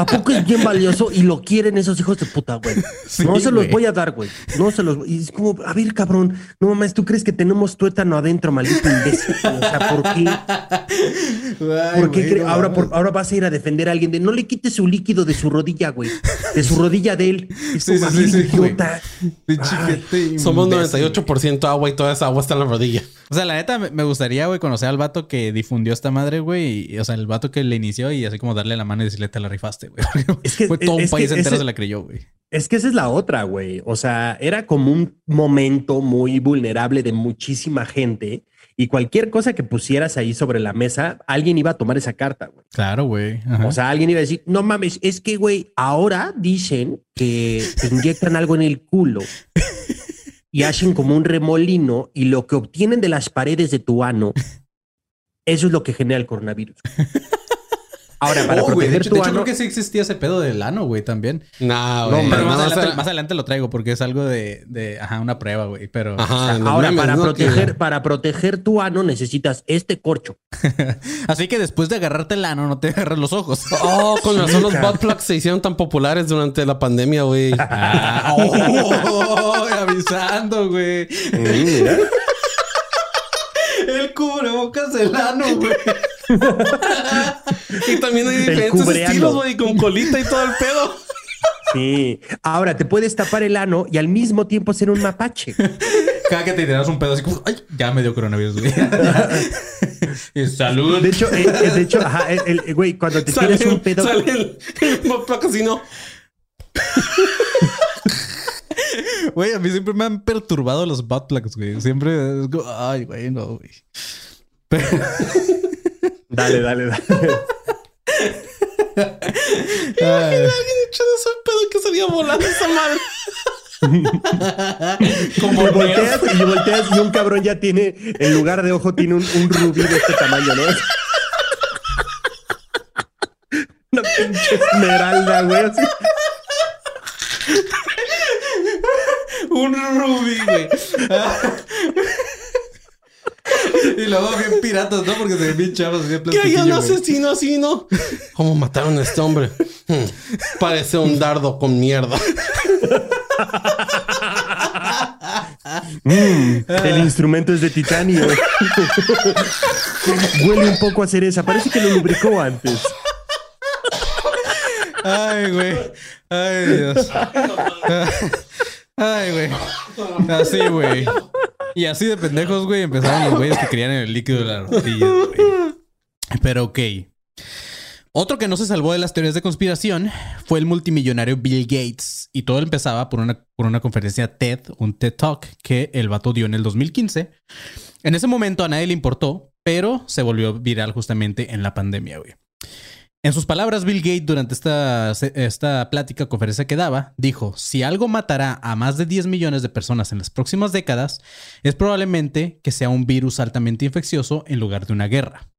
¿A poco es bien valioso y lo quieren esos hijos de puta, güey? Sí, no se los güey. voy a dar, güey. No se los voy. Y es como, a ver, cabrón, no mames, ¿tú crees que tenemos tuétano adentro, maldito imbécil? O sea, ¿por qué? Ay, ¿Por qué güey, cre- no ahora, por- ahora vas a ir a defender a alguien de no le quites su líquido de su rodilla, güey? De su rodilla de él. Es Sí, como, sí, "Ay, sí, idiota". Ay, Somos imbécil, 98% agua y toda esa agua está en la rodilla. O sea, la neta, me- me gustaría, güey, conocer al vato que difundió esta madre, güey. y- O sea, el vato que le inició y así como darle la mano y decirle, te la rifaste, güey. Es que- Fue todo un país entero ese- se la creyó, güey. Es que esa es la otra, güey. O sea, era como un momento muy vulnerable de muchísima gente y cualquier cosa que pusieras ahí sobre la mesa, alguien iba a tomar esa carta, güey. Claro, güey. O sea, alguien iba a decir, no mames, es que, güey, ahora dicen que te inyectan algo en el culo y hacen como un remolino y lo que obtienen de las paredes de tu ano Eso es lo que genera el coronavirus. Ahora, para Oh, proteger hecho, tu de hecho, ano, creo que sí existía ese pedo del ano, güey, también. No, No, güey. Pero Nada más, más adelante, era- más adelante lo traigo porque es algo de, de ajá, una prueba, güey. Pero Ajá, en los ahora memes, para ¿no? proteger, para proteger tu ano necesitas este corcho. así que después de agarrarte el ano, no te agarras los ojos. Oh, con razón los butt plugs se hicieron tan populares durante la pandemia, güey. Ah, oh, avisando, güey. El cubrebocas del ano, güey. Y también hay diferentes estilos, güey, con colita y todo el pedo. Sí. Ahora te puedes tapar el ano y al mismo tiempo ser un mapache. Cada que te tiras un pedo así como, ay, ya me dio coronavirus, güey. y salud. De hecho, eh, eh, de hecho, ajá, el, el- güey, cuando te Sale, tiras un pedo. sale el, el butt plug así, ¿no? Güey, a mí siempre me han perturbado los butt plugs, güey. Siempre es como, ay, güey, no, güey. Pero- Dale, dale, dale. ay, Alguien echó de ese pedo que salía volando esa madre. como y volteas y volteas y un cabrón ya tiene, en lugar de ojo, tiene un, un rubí de este tamaño, ¿no? Una pinche esmeralda, güey. así. un rubí, güey. Luego bien piratas, ¿no? Porque se ven bien chavos, bien Que haya un plastiquillo, güey. asesino así, ¿no? ¿Cómo mataron a este hombre? Hmm, Parece un dardo con mierda. El instrumento es de titanio. Huele un poco a cereza. Parece que lo lubricó antes. Ay, güey. Ay, Dios. Ay, güey. Así, güey. Y así de pendejos, güey, empezaron los güeyes que creían en el líquido de las rodillas, güey. Pero ok. Otro que no se salvó de las teorías de conspiración fue el multimillonario Bill Gates. Y todo empezaba por una, por una conferencia TED, un TED Talk, que el vato dio en el 2015. En ese momento a nadie le importó, pero se volvió viral justamente en la pandemia, güey. En sus palabras, Bill Gates, durante esta, esta plática, conferencia que daba, dijo, si algo matará a más de 10 millones de personas en las próximas décadas, es probablemente que sea un virus altamente infeccioso en lugar de una guerra.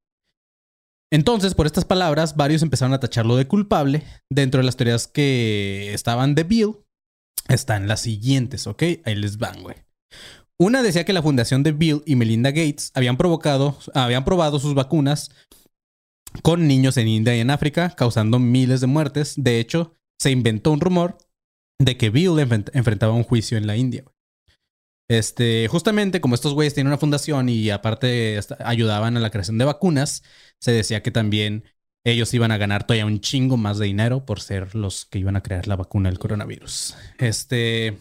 Entonces, por estas palabras, varios empezaron a tacharlo de culpable. Dentro de las teorías que estaban de Bill, están las siguientes, ¿ok? Ahí les van, güey. Una decía que la fundación de Bill y Melinda Gates habían provocado, habían probado sus vacunas con niños en India y en África, causando miles de muertes. De hecho, se inventó un rumor de que Bill enfrent- enfrentaba un juicio en la India. Este, justamente como estos güeyes tienen una fundación y aparte ayudaban a la creación de vacunas, se decía que también ellos iban a ganar todavía un chingo más de dinero por ser los que iban a crear la vacuna del coronavirus. Este,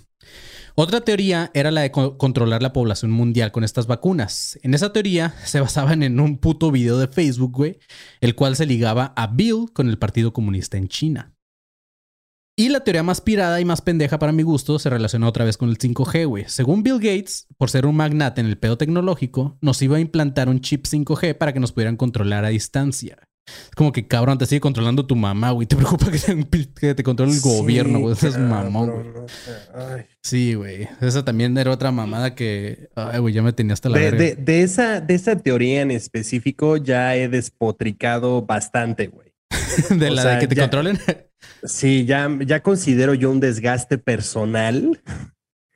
otra teoría era la de co- controlar la población mundial con estas vacunas. En esa teoría se basaban en un puto video de Facebook, güey, el cual se ligaba a Bill con el Partido Comunista en China. Y la teoría más pirada y más pendeja para mi gusto se relaciona otra vez con el 5G, güey. Según Bill Gates, por ser un magnate en el pedo tecnológico, nos iba a implantar un chip 5G para que nos pudieran controlar a distancia. Es como que cabrón, te sigue controlando tu mamá, güey. Te preocupa que te, que te controle el gobierno, güey. Eso es mamón, güey. Sí, güey. Esa también era otra mamada que, ay, güey, ya me tenía hasta la De, de- de esa, de esa teoría en específico ya he despotricado bastante, güey. De, o la sea, de que te ya- controlen. Sí, ya, ya considero yo un desgaste personal.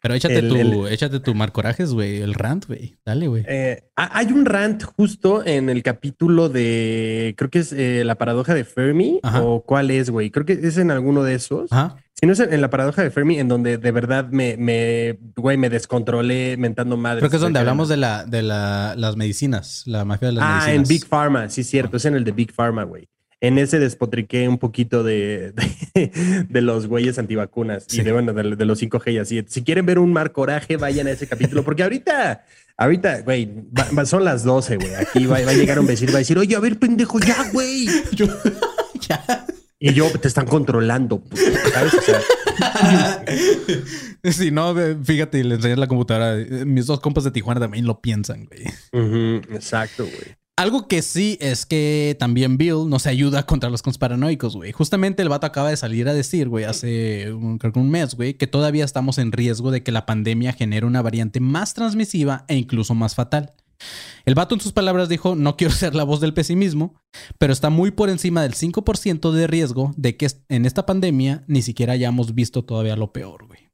Pero échate El- tu, el- échate tu Mar Corajes, güey. El rant, güey. Dale, güey. Eh, ha- hay un rant justo en el capítulo de, creo que es eh, la paradoja de Fermi, Ajá. o cuál es, güey. Creo que es en alguno de esos. Ajá. Si no es en, la paradoja de Fermi, en donde de verdad me, me, güey, me descontrolé mentando madres. Creo que es donde hablamos de la, de la, las medicinas, la mafia de las Ah, medicinas. en Big Pharma, sí, cierto, es en el de Big Pharma, güey. En ese despotriqué un poquito de, de, de los güeyes antivacunas y de, bueno, de, de los 5G y así. Si quieren ver un mar coraje, vayan a ese capítulo, porque ahorita, ahorita, güey, va- va- son las 12, güey. Aquí va, va a llegar un vecino y va a decir, oye, a ver, pendejo, ya, güey. ya. Y yo, te están controlando, puto", ¿sabes? O sea, Si no, fíjate y le enseñas la computadora. Mis dos compas de Tijuana también lo piensan, güey. exacto, güey. Algo que sí es que también Bill nos ayuda contra los conspiranoicos, güey. Justamente el vato acaba de salir a decir, güey, hace un, creo que un mes, güey, que todavía estamos en riesgo de que la pandemia genere una variante más transmisiva e incluso más fatal. El vato en sus palabras dijo, no quiero ser la voz del pesimismo, pero está muy por encima del 5% de riesgo de que en esta pandemia ni siquiera hayamos visto todavía lo peor, güey.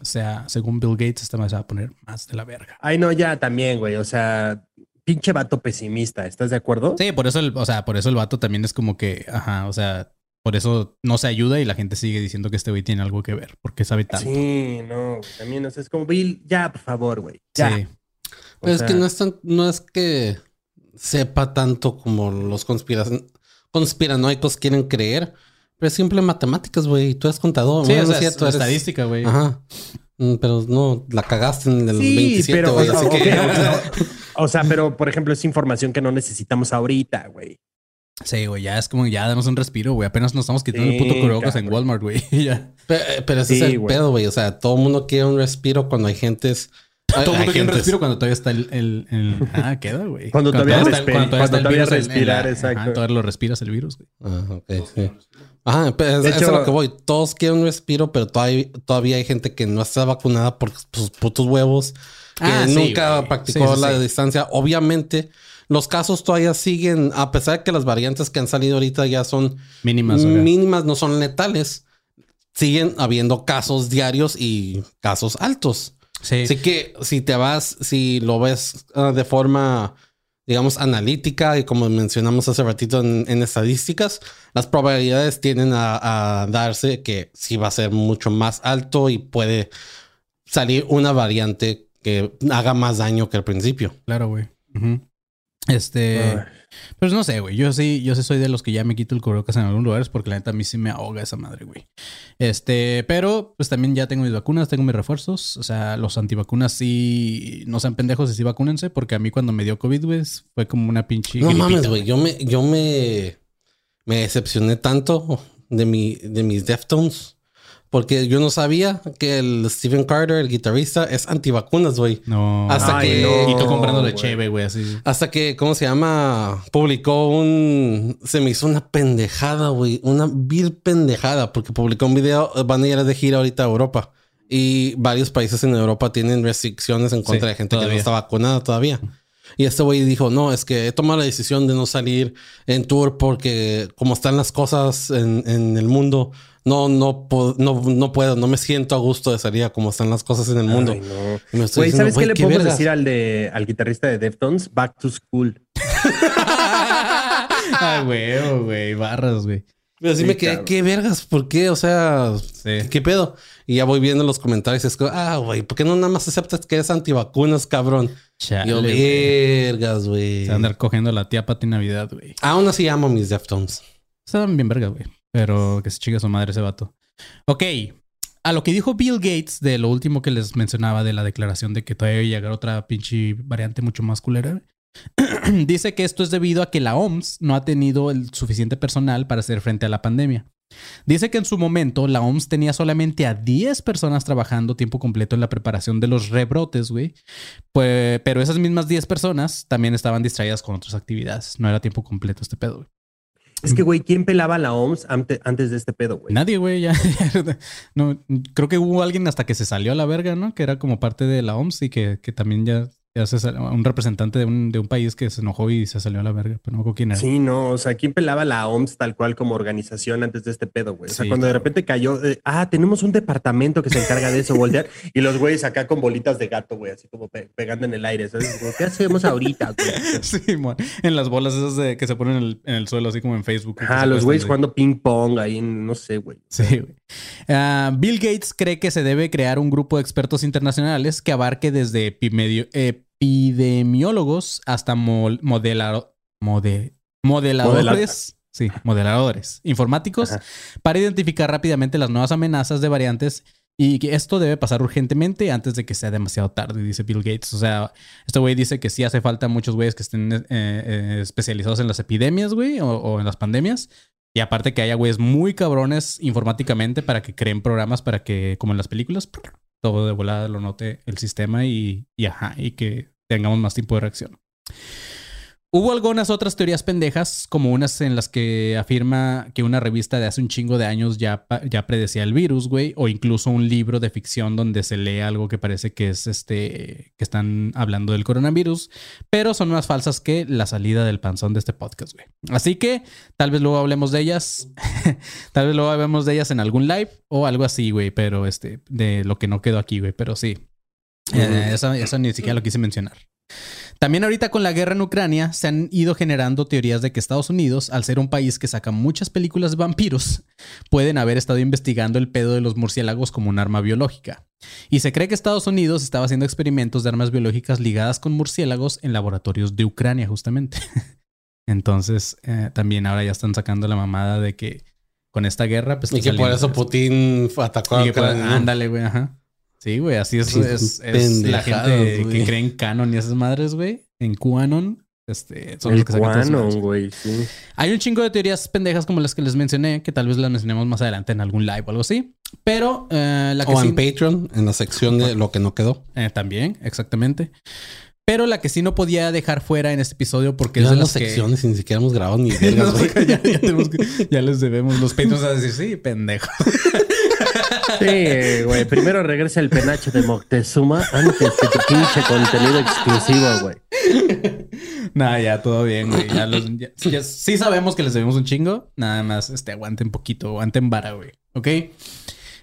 O sea, según Bill Gates, esta se va a poner más de la verga. Ay, no, ya también, güey. O sea, pinche vato pesimista. ¿Estás de acuerdo? Sí, por eso el, o sea, por eso el vato también es como que, ajá, o sea, por eso no se ayuda y la gente sigue diciendo que este güey tiene algo que ver, porque sabe tanto. Sí, no, también, o sea, es como, Bill, ya, por favor, güey. Ya. Sí. O Pero es que no es, tan- no es que sepa tanto como los conspira- conspiranoicos quieren creer, pero es simple matemáticas, güey. Tú eres contador, Sí, ¿no? o sea, es cierto, es eres- estadística, güey. Ajá. Mm, Pero no, la cagaste en el Sí, 27, pero, güey. o, Así ok, que... o sea, o sea, pero por ejemplo, es información que no necesitamos ahorita, güey. Sí, güey, ya es como, ya danos un respiro, güey. Apenas nos estamos quitando el Sí, puto cubrebocas en. Walmart, güey. Pero, pero ese Sí, es el güey. pedo, güey. O sea, todo el mundo quiere un respiro cuando hay gentes. Todo el mundo quiere un respiro cuando todavía está el... el- el- Ah, queda, güey. Cuando todavía está- cuando cuando está el todavía virus en- en respirar, la- exacto. ajá, todavía lo respiras el virus, güey. Ah, ok, sí. Ajá, pero es, hecho- es a lo que voy. Todos quieren un respiro, pero todavía, todavía hay gente que no está vacunada por sus putos huevos, que Ah, nunca practicó Sí, sí, la distancia. Obviamente, los casos todavía siguen, a pesar de que las variantes que han salido ahorita ya son Mínimas, mínimas, no son letales. Siguen habiendo casos diarios y casos altos. Sí. Así que si te vas, si lo ves ah, de forma, digamos, analítica y como mencionamos hace ratito en, estadísticas, las probabilidades tienden a, darse que sí va a ser mucho más alto y puede salir una variante que haga más daño que al principio. Claro, güey. Este... Ay. Pues no sé, güey. Yo sí, yo sí soy de los que ya me quito el cubrebocas en algunos lugares porque la neta a mí sí me ahoga esa madre, güey. Este, pero pues también ya tengo mis vacunas, tengo mis refuerzos. O sea, los antivacunas sí no sean pendejos y sí vacúnense porque a mí cuando me dio COVID, güey, fue como una pinche. No mames, güey. Yo me, yo me, me decepcioné tanto de mi, de mis Deftones. Porque yo no sabía que el Steven Carter, el guitarrista, es antivacunas, güey. No. Hasta Ay, que- no, Y tú comprándole cheve, güey, así. Hasta que, ¿cómo se llama? Publicó un... Se me hizo una pendejada, güey. Una vil pendejada. Porque publicó un video. Van a ir de gira ahorita a Europa. Y varios países en Europa tienen restricciones en contra Sí, de gente que no está vacunada todavía. Y este güey dijo, no, es que he tomado la decisión de no salir en tour porque como están las cosas en, en el mundo, no, no, no, no puedo, no me siento a gusto de salir a como están las cosas en el mundo. Ay, no. Y me estoy Güey, diciendo, ¿sabes qué le podemos vergas. decir al de al guitarrista de Deftones? Back to school. Ay, güey, güey, barras, güey. Pero sí, Sí, me quedé, cabrón. ¿qué vergas? ¿Por qué? O sea, Sí. ¿qué pedo? Y ya voy viendo los comentarios y es como, ah, güey, ¿por qué no nada más aceptas que eres antivacunas, cabrón? Chale, Y yo, vergas, güey. Se va a andar cogiendo la tía Pati Navidad, güey. Aún así amo mis Deftones. Estaban bien vergas, güey. Pero que se chica su madre ese vato. Ok. A lo que dijo Bill Gates de lo último que les mencionaba de la declaración de que todavía iba a llegar otra pinche variante mucho más culera. Dice que esto es debido a que la OMS no ha tenido el suficiente personal para hacer frente a la pandemia. Dice que en su momento la OMS tenía solamente a 10 personas trabajando tiempo completo en la preparación de los rebrotes, güey. Pues, pero esas mismas 10 personas también estaban distraídas con otras actividades. No era tiempo completo este pedo, güey. Es que, güey, ¿quién pelaba la OMS ante- antes de este pedo, güey? Nadie, güey, ya. no, creo que hubo alguien hasta que se salió a la verga, ¿no? Que era como parte de la OMS y que, que también ya, ya se sal- un representante de un, de un país que se enojó y se salió a la verga, pero no acuerdo quién era. Sí, no, o sea, ¿quién pelaba la OMS tal cual como organización antes de este pedo, güey? O sea, Sí, cuando de repente cayó, eh, ah, tenemos un departamento que se encarga de eso, voltear, y los güeyes acá con bolitas de gato, güey, así como pe- pegando en el aire, ¿sabes? Como, ¿Qué hacemos ahorita, güey? Sí, en las bolas esas de, que se ponen en el, en el suelo, así como en Facebook. se los güeyes güey. jugando ping pong ahí, no sé, güey. Sí, güey. Ah, Bill Gates cree que se debe crear un grupo de expertos internacionales que abarque desde epimedio- epidemiólogos hasta modelaro- mode- modeladores. Sí, modeladores informáticos Ajá. para identificar rápidamente las nuevas amenazas de variantes y que esto debe pasar urgentemente antes de que sea demasiado tarde, dice Bill Gates. O sea, este güey dice que sí hace falta muchos güeyes que estén eh, eh, especializados en las epidemias, güey, o, o en las pandemias. Y aparte que haya güeyes muy cabrones informáticamente para que creen programas para que, como en las películas, todo de volada lo note el sistema y, y ajá, y que tengamos más tiempo de reacción. Hubo algunas otras teorías pendejas, como unas en las que afirma que una revista de hace un chingo de años ya, ya predecía el virus, güey, o incluso un libro de ficción donde se lee algo que parece que es este, que están hablando del coronavirus, pero son más falsas que la salida del panzón de este podcast, güey. Así que tal vez luego hablemos de ellas, tal vez luego hablemos de ellas en algún live o algo así, güey, pero este, de lo que no quedó aquí, güey, pero sí. Eh, eso, eso ni siquiera lo quise mencionar. También ahorita con la guerra en Ucrania se han ido generando teorías de que Estados Unidos, al ser un país que saca muchas películas de vampiros, pueden haber estado investigando el pedo de los murciélagos como un arma biológica. Y se cree que Estados Unidos estaba haciendo experimentos de armas biológicas ligadas con murciélagos en laboratorios de Ucrania, justamente. Entonces, eh, también ahora ya están sacando la mamada de que con esta guerra, pues... Y que por eso Putin atacó a Ucrania. Ándale, güey, ajá. Sí, güey, así es, Sí, es, es la gente que cree en canon y esas madres, güey. En QAnon, este, son El los que madres. güey, sí. Hay un chingo de teorías pendejas como las que les mencioné, que tal vez las mencionemos más adelante en algún live o algo así. Pero eh, la que O sí- en Patreon, en la sección de lo que no quedó. eh, también, exactamente. Pero la que sí no podía dejar fuera en este episodio porque Ya es de las las que... secciones y ni siquiera hemos grabado ni No, vergas, güey. ya, ya tenemos que- ya les debemos los Patreons a decir, sí, pendejo. Sí, güey. Primero regresa el penacho de Moctezuma antes que tu pinche contenido exclusivo, güey. Nada, ya todo bien, güey. Ya los- sí sabemos que les debemos un chingo. Nada más, este, aguanten poquito, aguanten vara, güey. ¿Ok?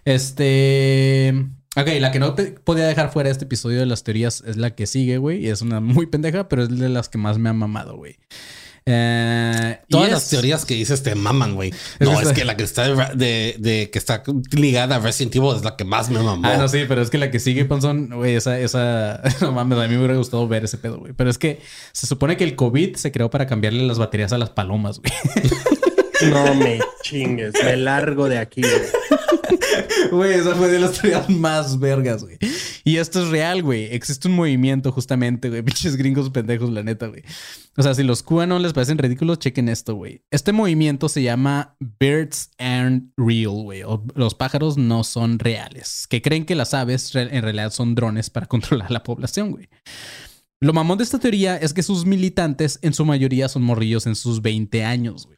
Este. Ok, la que no podía dejar fuera de este episodio de las teorías es la que sigue, güey. Y es una muy pendeja, pero es de las que más me ha mamado, güey. Eh, Todas es- las teorías que dices te maman, güey. No, es que la que está de, de- de- que está ligada a Resident Evil es la que más me mamó. Ah, no, sí, pero es que la que sigue, Ponzón, güey, esa, esa, no mames, a mí me hubiera gustado ver ese pedo, güey. Pero es que se supone que el COVID se creó para cambiarle las baterías a las palomas, güey. No me chingues. Me largo de aquí, güey. Güey, esa fue de las teorías más vergas, güey. Y esto es real, güey. Existe un movimiento justamente, güey. Pinches gringos pendejos, la neta, güey. O sea, si los QAnon les parecen ridículos, chequen esto, güey. Este movimiento se llama Birds Aren't Real, güey. O los pájaros no son reales. Que creen que las aves en realidad son drones para controlar la población, güey. Lo mamón de esta teoría es que sus militantes en su mayoría son morrillos en sus 20 años, güey.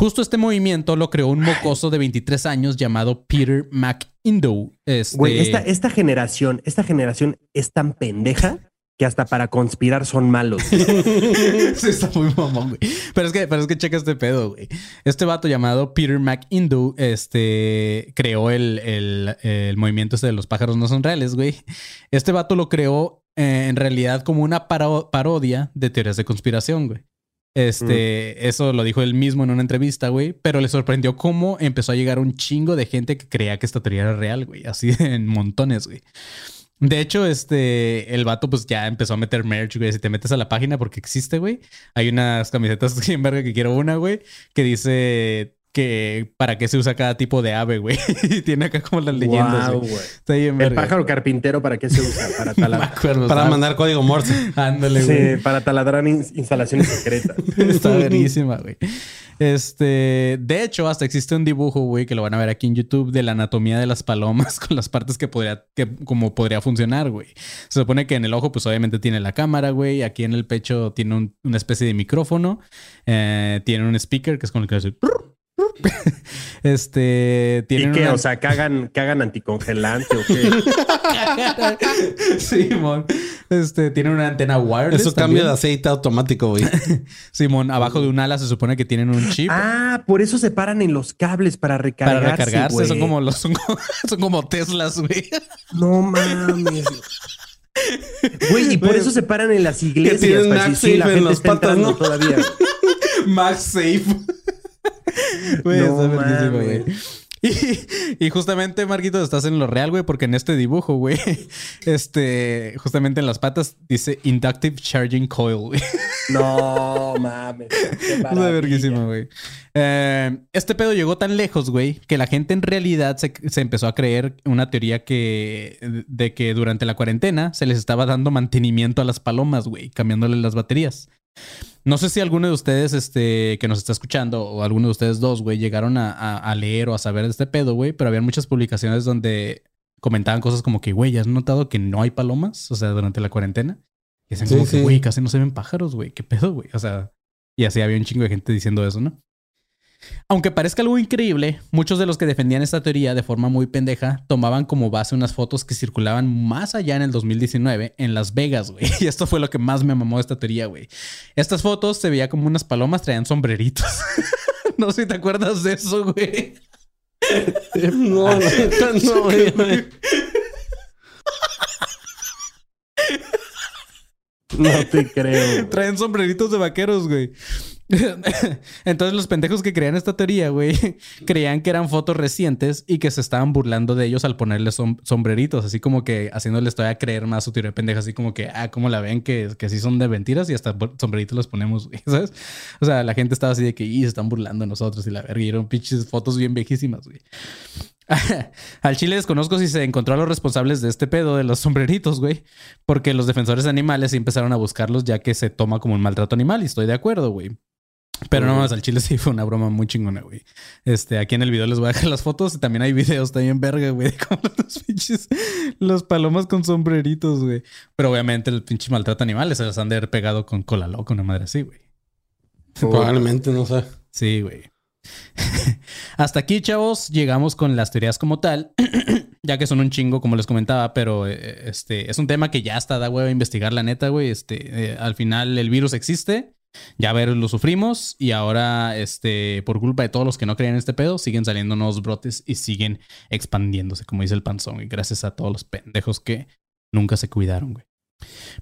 Justo este movimiento lo creó un mocoso de 23 años llamado Peter McIndoe. Este... Güey, esta, esta generación, esta generación es tan pendeja que hasta para conspirar son malos. Sí, está muy mamón, güey. Pero es que, pero es que checa este pedo, güey. Este vato llamado Peter McIndoe, este, creó el, el- el movimiento este de los pájaros no son reales, güey. Este vato lo creó eh, en realidad como una paro- parodia de teorías de conspiración, güey. Este, eso lo dijo él mismo en una entrevista, güey, pero le sorprendió cómo empezó a llegar un chingo de gente que creía que esta teoría era real, güey, así en montones, güey. De hecho, este, el vato pues ya empezó a meter merch, güey. Si te metes a la página porque existe, güey. Hay unas camisetas que quiero una, güey, que dice que para qué se usa cada tipo de ave, güey. Y tiene acá como las leyendas, Guau, güey. güey. Está bien El verga. pájaro carpintero, ¿para qué se usa? Para taladrar. acuerdo. Para mandar código Morse. Ándale, güey. Sí, para taladrar in- instalaciones secretas. Está verísima, güey. Este, de hecho, hasta existe un dibujo, güey, que lo van a ver aquí en YouTube de la anatomía de las palomas con las partes que podría, que como podría funcionar, güey. Se supone que en el ojo, pues obviamente tiene la cámara, güey. Aquí en el pecho tiene un- una especie de micrófono. Eh, tiene un speaker que es con el que hace. Este, tiene ¿Y qué? una- O sea, cagan, cagan anticongelante o qué? Simón. Este, tiene una antena wireless. Eso cambio también. de aceite automático, güey. Simón, abajo de un ala se supone que tienen un chip. Ah, por eso se paran en los cables para recargarse. para recargarse. güey. Son como los son como, son como Teslas, güey. No mames. Güey, y por eso se paran en las iglesias. tienen para decir, sí, la MagSafe en gente las está patas, entrando ¿no? todavía. Max Safe. Güey, No está verguísima, mames. güey. Y, y justamente, Marquito, estás en lo real, güey, porque en este dibujo, güey, este, justamente en las patas dice Inductive Charging Coil, güey. No mames. Está verguísima, güey. Eh, este pedo llegó tan lejos, güey, que la gente en realidad se, se empezó a creer una teoría que de que durante la cuarentena se les estaba dando mantenimiento a las palomas, güey, cambiándole las baterías. No sé si alguno de ustedes, este, que nos está escuchando, o alguno de ustedes dos, güey, llegaron a, a- a leer o a saber de este pedo, güey, pero había muchas publicaciones donde comentaban cosas como que, güey, ¿has notado que no hay palomas? O sea, durante la cuarentena. Que decían Sí, como que, güey, casi no se ven pájaros, güey. ¿Qué pedo, güey? O sea, y así había un chingo de gente diciendo eso, ¿no? Aunque parezca algo increíble, muchos de los que defendían esta teoría de forma muy pendeja tomaban como base unas fotos que circulaban más allá en el 2019 en Las Vegas, güey. Y esto fue lo que más me mamó de esta teoría, güey. Estas fotos se veía como unas palomas traían sombreritos. no sé si te acuerdas de eso, güey. No, no, güey, güey. No te creo. Traen sombreritos de vaqueros, güey. Entonces los pendejos que creían esta teoría, güey, creían que eran fotos recientes y que se estaban burlando de ellos al ponerles som- sombreritos, así como que haciéndoles todavía creer más su teoría pendeja, así como que, ah, ¿cómo la ven? Que, que sí son de mentiras y hasta sombreritos los ponemos, güey, ¿sabes? O sea, la gente estaba así de que, y se están burlando de nosotros y la verga, pinches fotos bien viejísimas, güey. Al Chile desconozco si se encontró a los responsables de este pedo de los sombreritos, güey. Porque los defensores de animales sí empezaron a buscarlos ya que se toma como un maltrato animal y estoy de acuerdo, güey. Pero no más, al Chile sí fue una broma muy chingona, güey. Este, aquí en el video les voy a dejar las fotos y también hay videos también verga, güey, de cómo los pinches, los palomas con sombreritos, güey. Pero obviamente el pinche maltrato animal se las han de haber pegado con cola loca, una madre así, güey. Probablemente, no sé. Sí, güey. Hasta aquí, chavos, llegamos con las teorías como tal, ya que son un chingo, como les comentaba, pero eh, este es un tema que ya está da huevo a investigar, la neta, güey. Este, eh, al final el virus existe, ya ver, lo sufrimos y ahora, este, por culpa de todos los que no creían en este pedo, siguen saliendo nuevos brotes y siguen expandiéndose, como dice el panzón, y gracias a todos los pendejos que nunca se cuidaron, güey.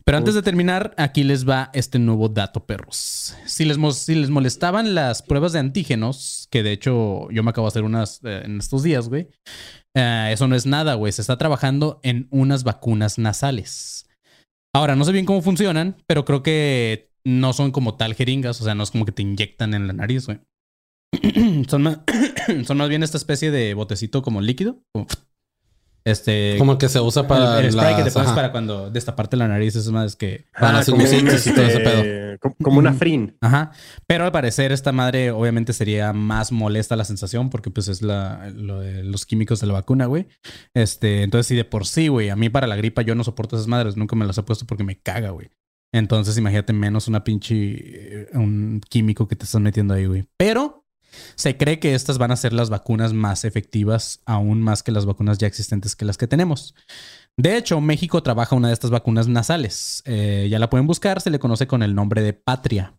Pero antes de terminar, aquí les va este nuevo dato, perros. Si les, si les molestaban las pruebas de antígenos, que de hecho yo me acabo de hacer unas eh, en estos días, güey. eh, eso no es nada, güey. Se está trabajando en unas vacunas nasales. Ahora, no sé bien cómo funcionan, pero creo que no son como tal jeringas, o sea, no es como que te inyectan en la nariz, güey. son, más, son más bien esta especie de botecito como líquido. como- Este, Como el que se usa para el, el spray que te pones ajá. para cuando destaparte la nariz, es más que. Para las como, y todo ese este, como- como una frin. Ajá. Pero al parecer, esta madre obviamente sería más molesta la sensación porque, pues, es la, lo de los químicos de la vacuna, güey. Este, entonces, sí, de por sí, güey. A mí para la gripa yo no soporto esas madres. Nunca me las he puesto porque me caga, güey. Entonces, imagínate menos una pinche. eh, un químico que te estás metiendo ahí, güey. Pero se cree que estas van a ser las vacunas más efectivas, aún más que las vacunas ya existentes que las que tenemos. De hecho, México trabaja una de estas vacunas nasales. Eh, ya la pueden buscar, se le conoce con el nombre de Patria.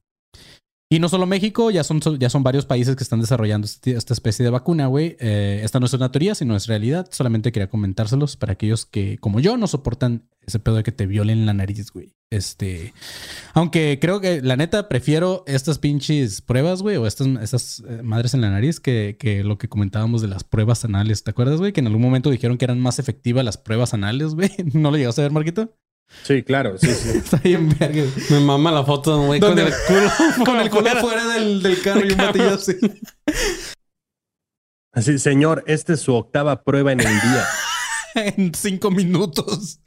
Y no solo México, ya son, ya son varios países que están desarrollando este- esta especie de vacuna, güey. Eh, esta no es una teoría, sino es realidad. Solamente quería comentárselos para aquellos que, como yo, no soportan ese pedo de que te violen la nariz, güey. Este. Aunque creo que, la neta, prefiero estas pinches pruebas, güey, o estas, estas eh, madres en la nariz que, que lo que comentábamos de las pruebas anales. ¿Te acuerdas, güey? Que en algún momento dijeron que eran más efectivas las pruebas anales, güey. ¿No lo llegaste a ver, Marquito? Sí, claro, sí, sí. Está bien, verga. Me mama la foto de un güey con el culo. Con el culo afuera del, del carro y un batillo así. Así, señor, esta es su octava prueba en el día. en cinco minutos.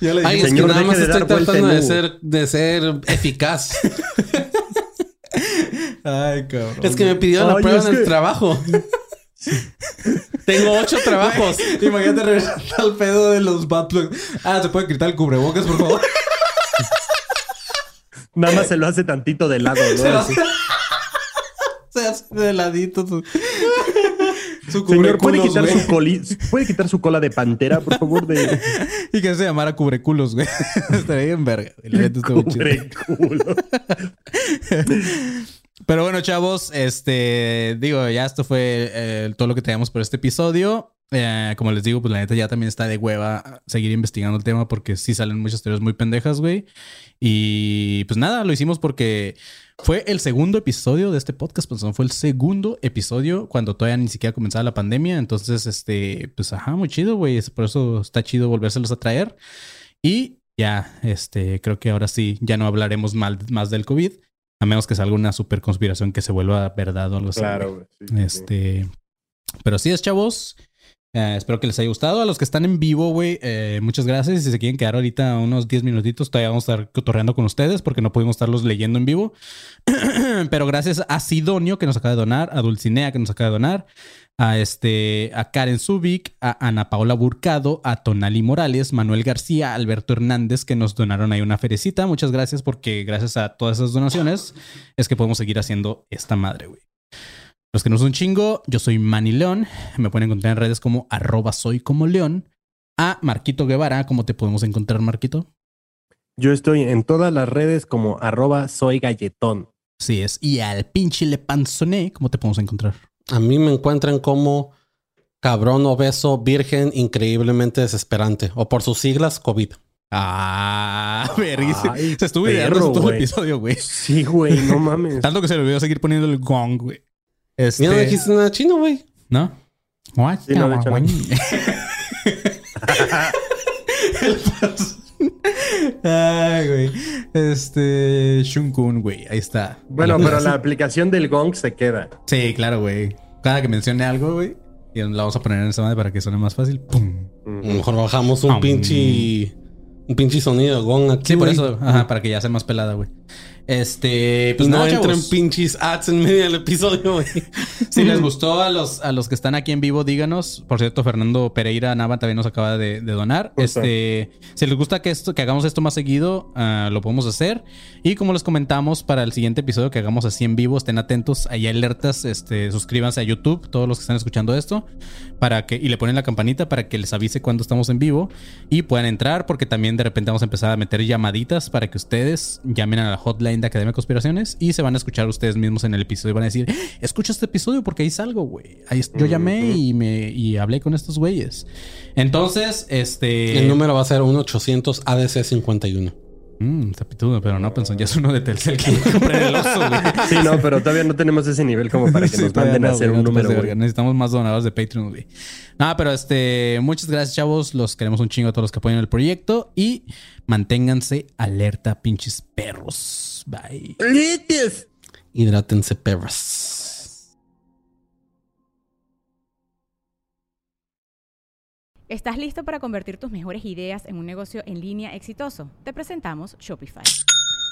ya le Ay, dijimos, es que nada más de estoy tratando de ser, de ser eficaz. Ay, cabrón. Es que me pidieron la prueba en el trabajo. Tengo ocho trabajos. Imagínate regresar al pedo de los bad plugs. Ah, ¿se puede quitar el cubrebocas, por favor? Nada más se lo hace tantito de lado, ¿no? Se hace- Se hace de ladito su, su Señor, ¿puede quitar, güey. su coli- ¿puede quitar su cola de pantera, por favor? De Y que se llamara cubreculos, güey. Estaría bien verga. neta está muy chido. Pero bueno, chavos, este, digo, ya esto fue eh, todo lo que teníamos por este episodio. Eh, como les digo, pues la neta ya también está de hueva seguir investigando el tema porque sí salen muchas teorías muy pendejas, güey. Y pues nada, lo hicimos porque fue el segundo episodio de este podcast, pues no fue el segundo episodio cuando todavía ni siquiera comenzaba la pandemia. Entonces, este, pues ajá, muy chido, güey. Por eso está chido volvérselos a traer. Y ya, este, creo que ahora sí, ya no hablaremos mal, más del COVID. A menos que salga una super conspiración que se vuelva verdad o algo así. Claro, sí. Este. Pero sí es, chavos. Eh, espero que les haya gustado. A los que están en vivo, güey, eh, muchas gracias. Y si se quieren quedar ahorita unos 10 minutitos, todavía vamos a estar cotorreando con ustedes porque no pudimos estarlos leyendo en vivo. Pero gracias a Sidonio que nos acaba de donar, a Dulcinea que nos acaba de donar, a este, a Karen Zubik, a Ana Paula Burcado, a Tonali Morales, Manuel García, Alberto Hernández que nos donaron ahí una ferecita. Muchas gracias porque gracias a todas esas donaciones es que podemos seguir haciendo esta madre, güey. Los que no son un chingo, yo soy Manny León. Me pueden encontrar en redes como arroba soy como León. A Marquito Guevara, ¿cómo te podemos encontrar, Marquito? Yo estoy en todas las redes como arroba soy galletón. Sí es. Y al pinche Le Panzoné, ¿cómo te podemos encontrar? A mí me encuentran como cabrón obeso, virgen, increíblemente desesperante. O por sus siglas, COVID. Ah. Ay, Se estuvo ideando todo el episodio, güey. Sí, güey, no mames. Tanto que se le olvidó seguir poniendo el gong, güey. Este... Ya no dijiste nada chino, güey. ¿No? What? Sí, no, de hecho no. Ay, güey. Este. Shunkun, güey. Ahí está. Bueno, pero la aplicación del gong se queda. Sí, claro, güey. Cada que mencione algo, güey. Y la vamos a poner en esa madre para que suene más fácil. ¡Pum! A lo mejor bajamos un Um. pinche. Un pinche sonido de gong aquí. Sí, por güey. eso. Ajá, para que ya sea más pelada, güey. Este. Pues no nada, entren chavos. pinches ads en medio del episodio. Si les gustó a los, a los que están aquí en vivo, díganos. Por cierto, Fernando Pereira Nava también nos acaba de, de donar. Justo. Este, si les gusta que esto, que hagamos esto más seguido, ah, lo podemos hacer. Y como les comentamos, para el siguiente episodio que hagamos así en vivo, estén atentos, hay alertas, este, suscríbanse a YouTube, todos los que están escuchando esto, para que, y le ponen la campanita para que les avise cuando estamos en vivo y puedan entrar, porque también de repente vamos a empezar a meter llamaditas para que ustedes llamen a la hotline de Academia de Conspiraciones y se van a escuchar ustedes mismos en el episodio y van a decir, escucha este episodio porque ahí salgo, güey. Yo llamé y me y hablé con estos güeyes. Entonces, este... El número va a ser un 800 ADC 51. Mm, está pitudo, pero no, pensó, ya es uno de Telcel que compré en el oso, güey. Sí, no, pero todavía no tenemos ese nivel como para que Sí, nos manden a hacer un número, de güey. verga. Necesitamos más donadores de Patreon, güey. Nada, pero este, muchas gracias, chavos. Los queremos un chingo a todos los que apoyan el proyecto y manténganse alerta, pinches perros. Bye. Hidrátense, perras. ¿Estás listo para convertir tus mejores ideas en un negocio en línea exitoso? Te presentamos Shopify.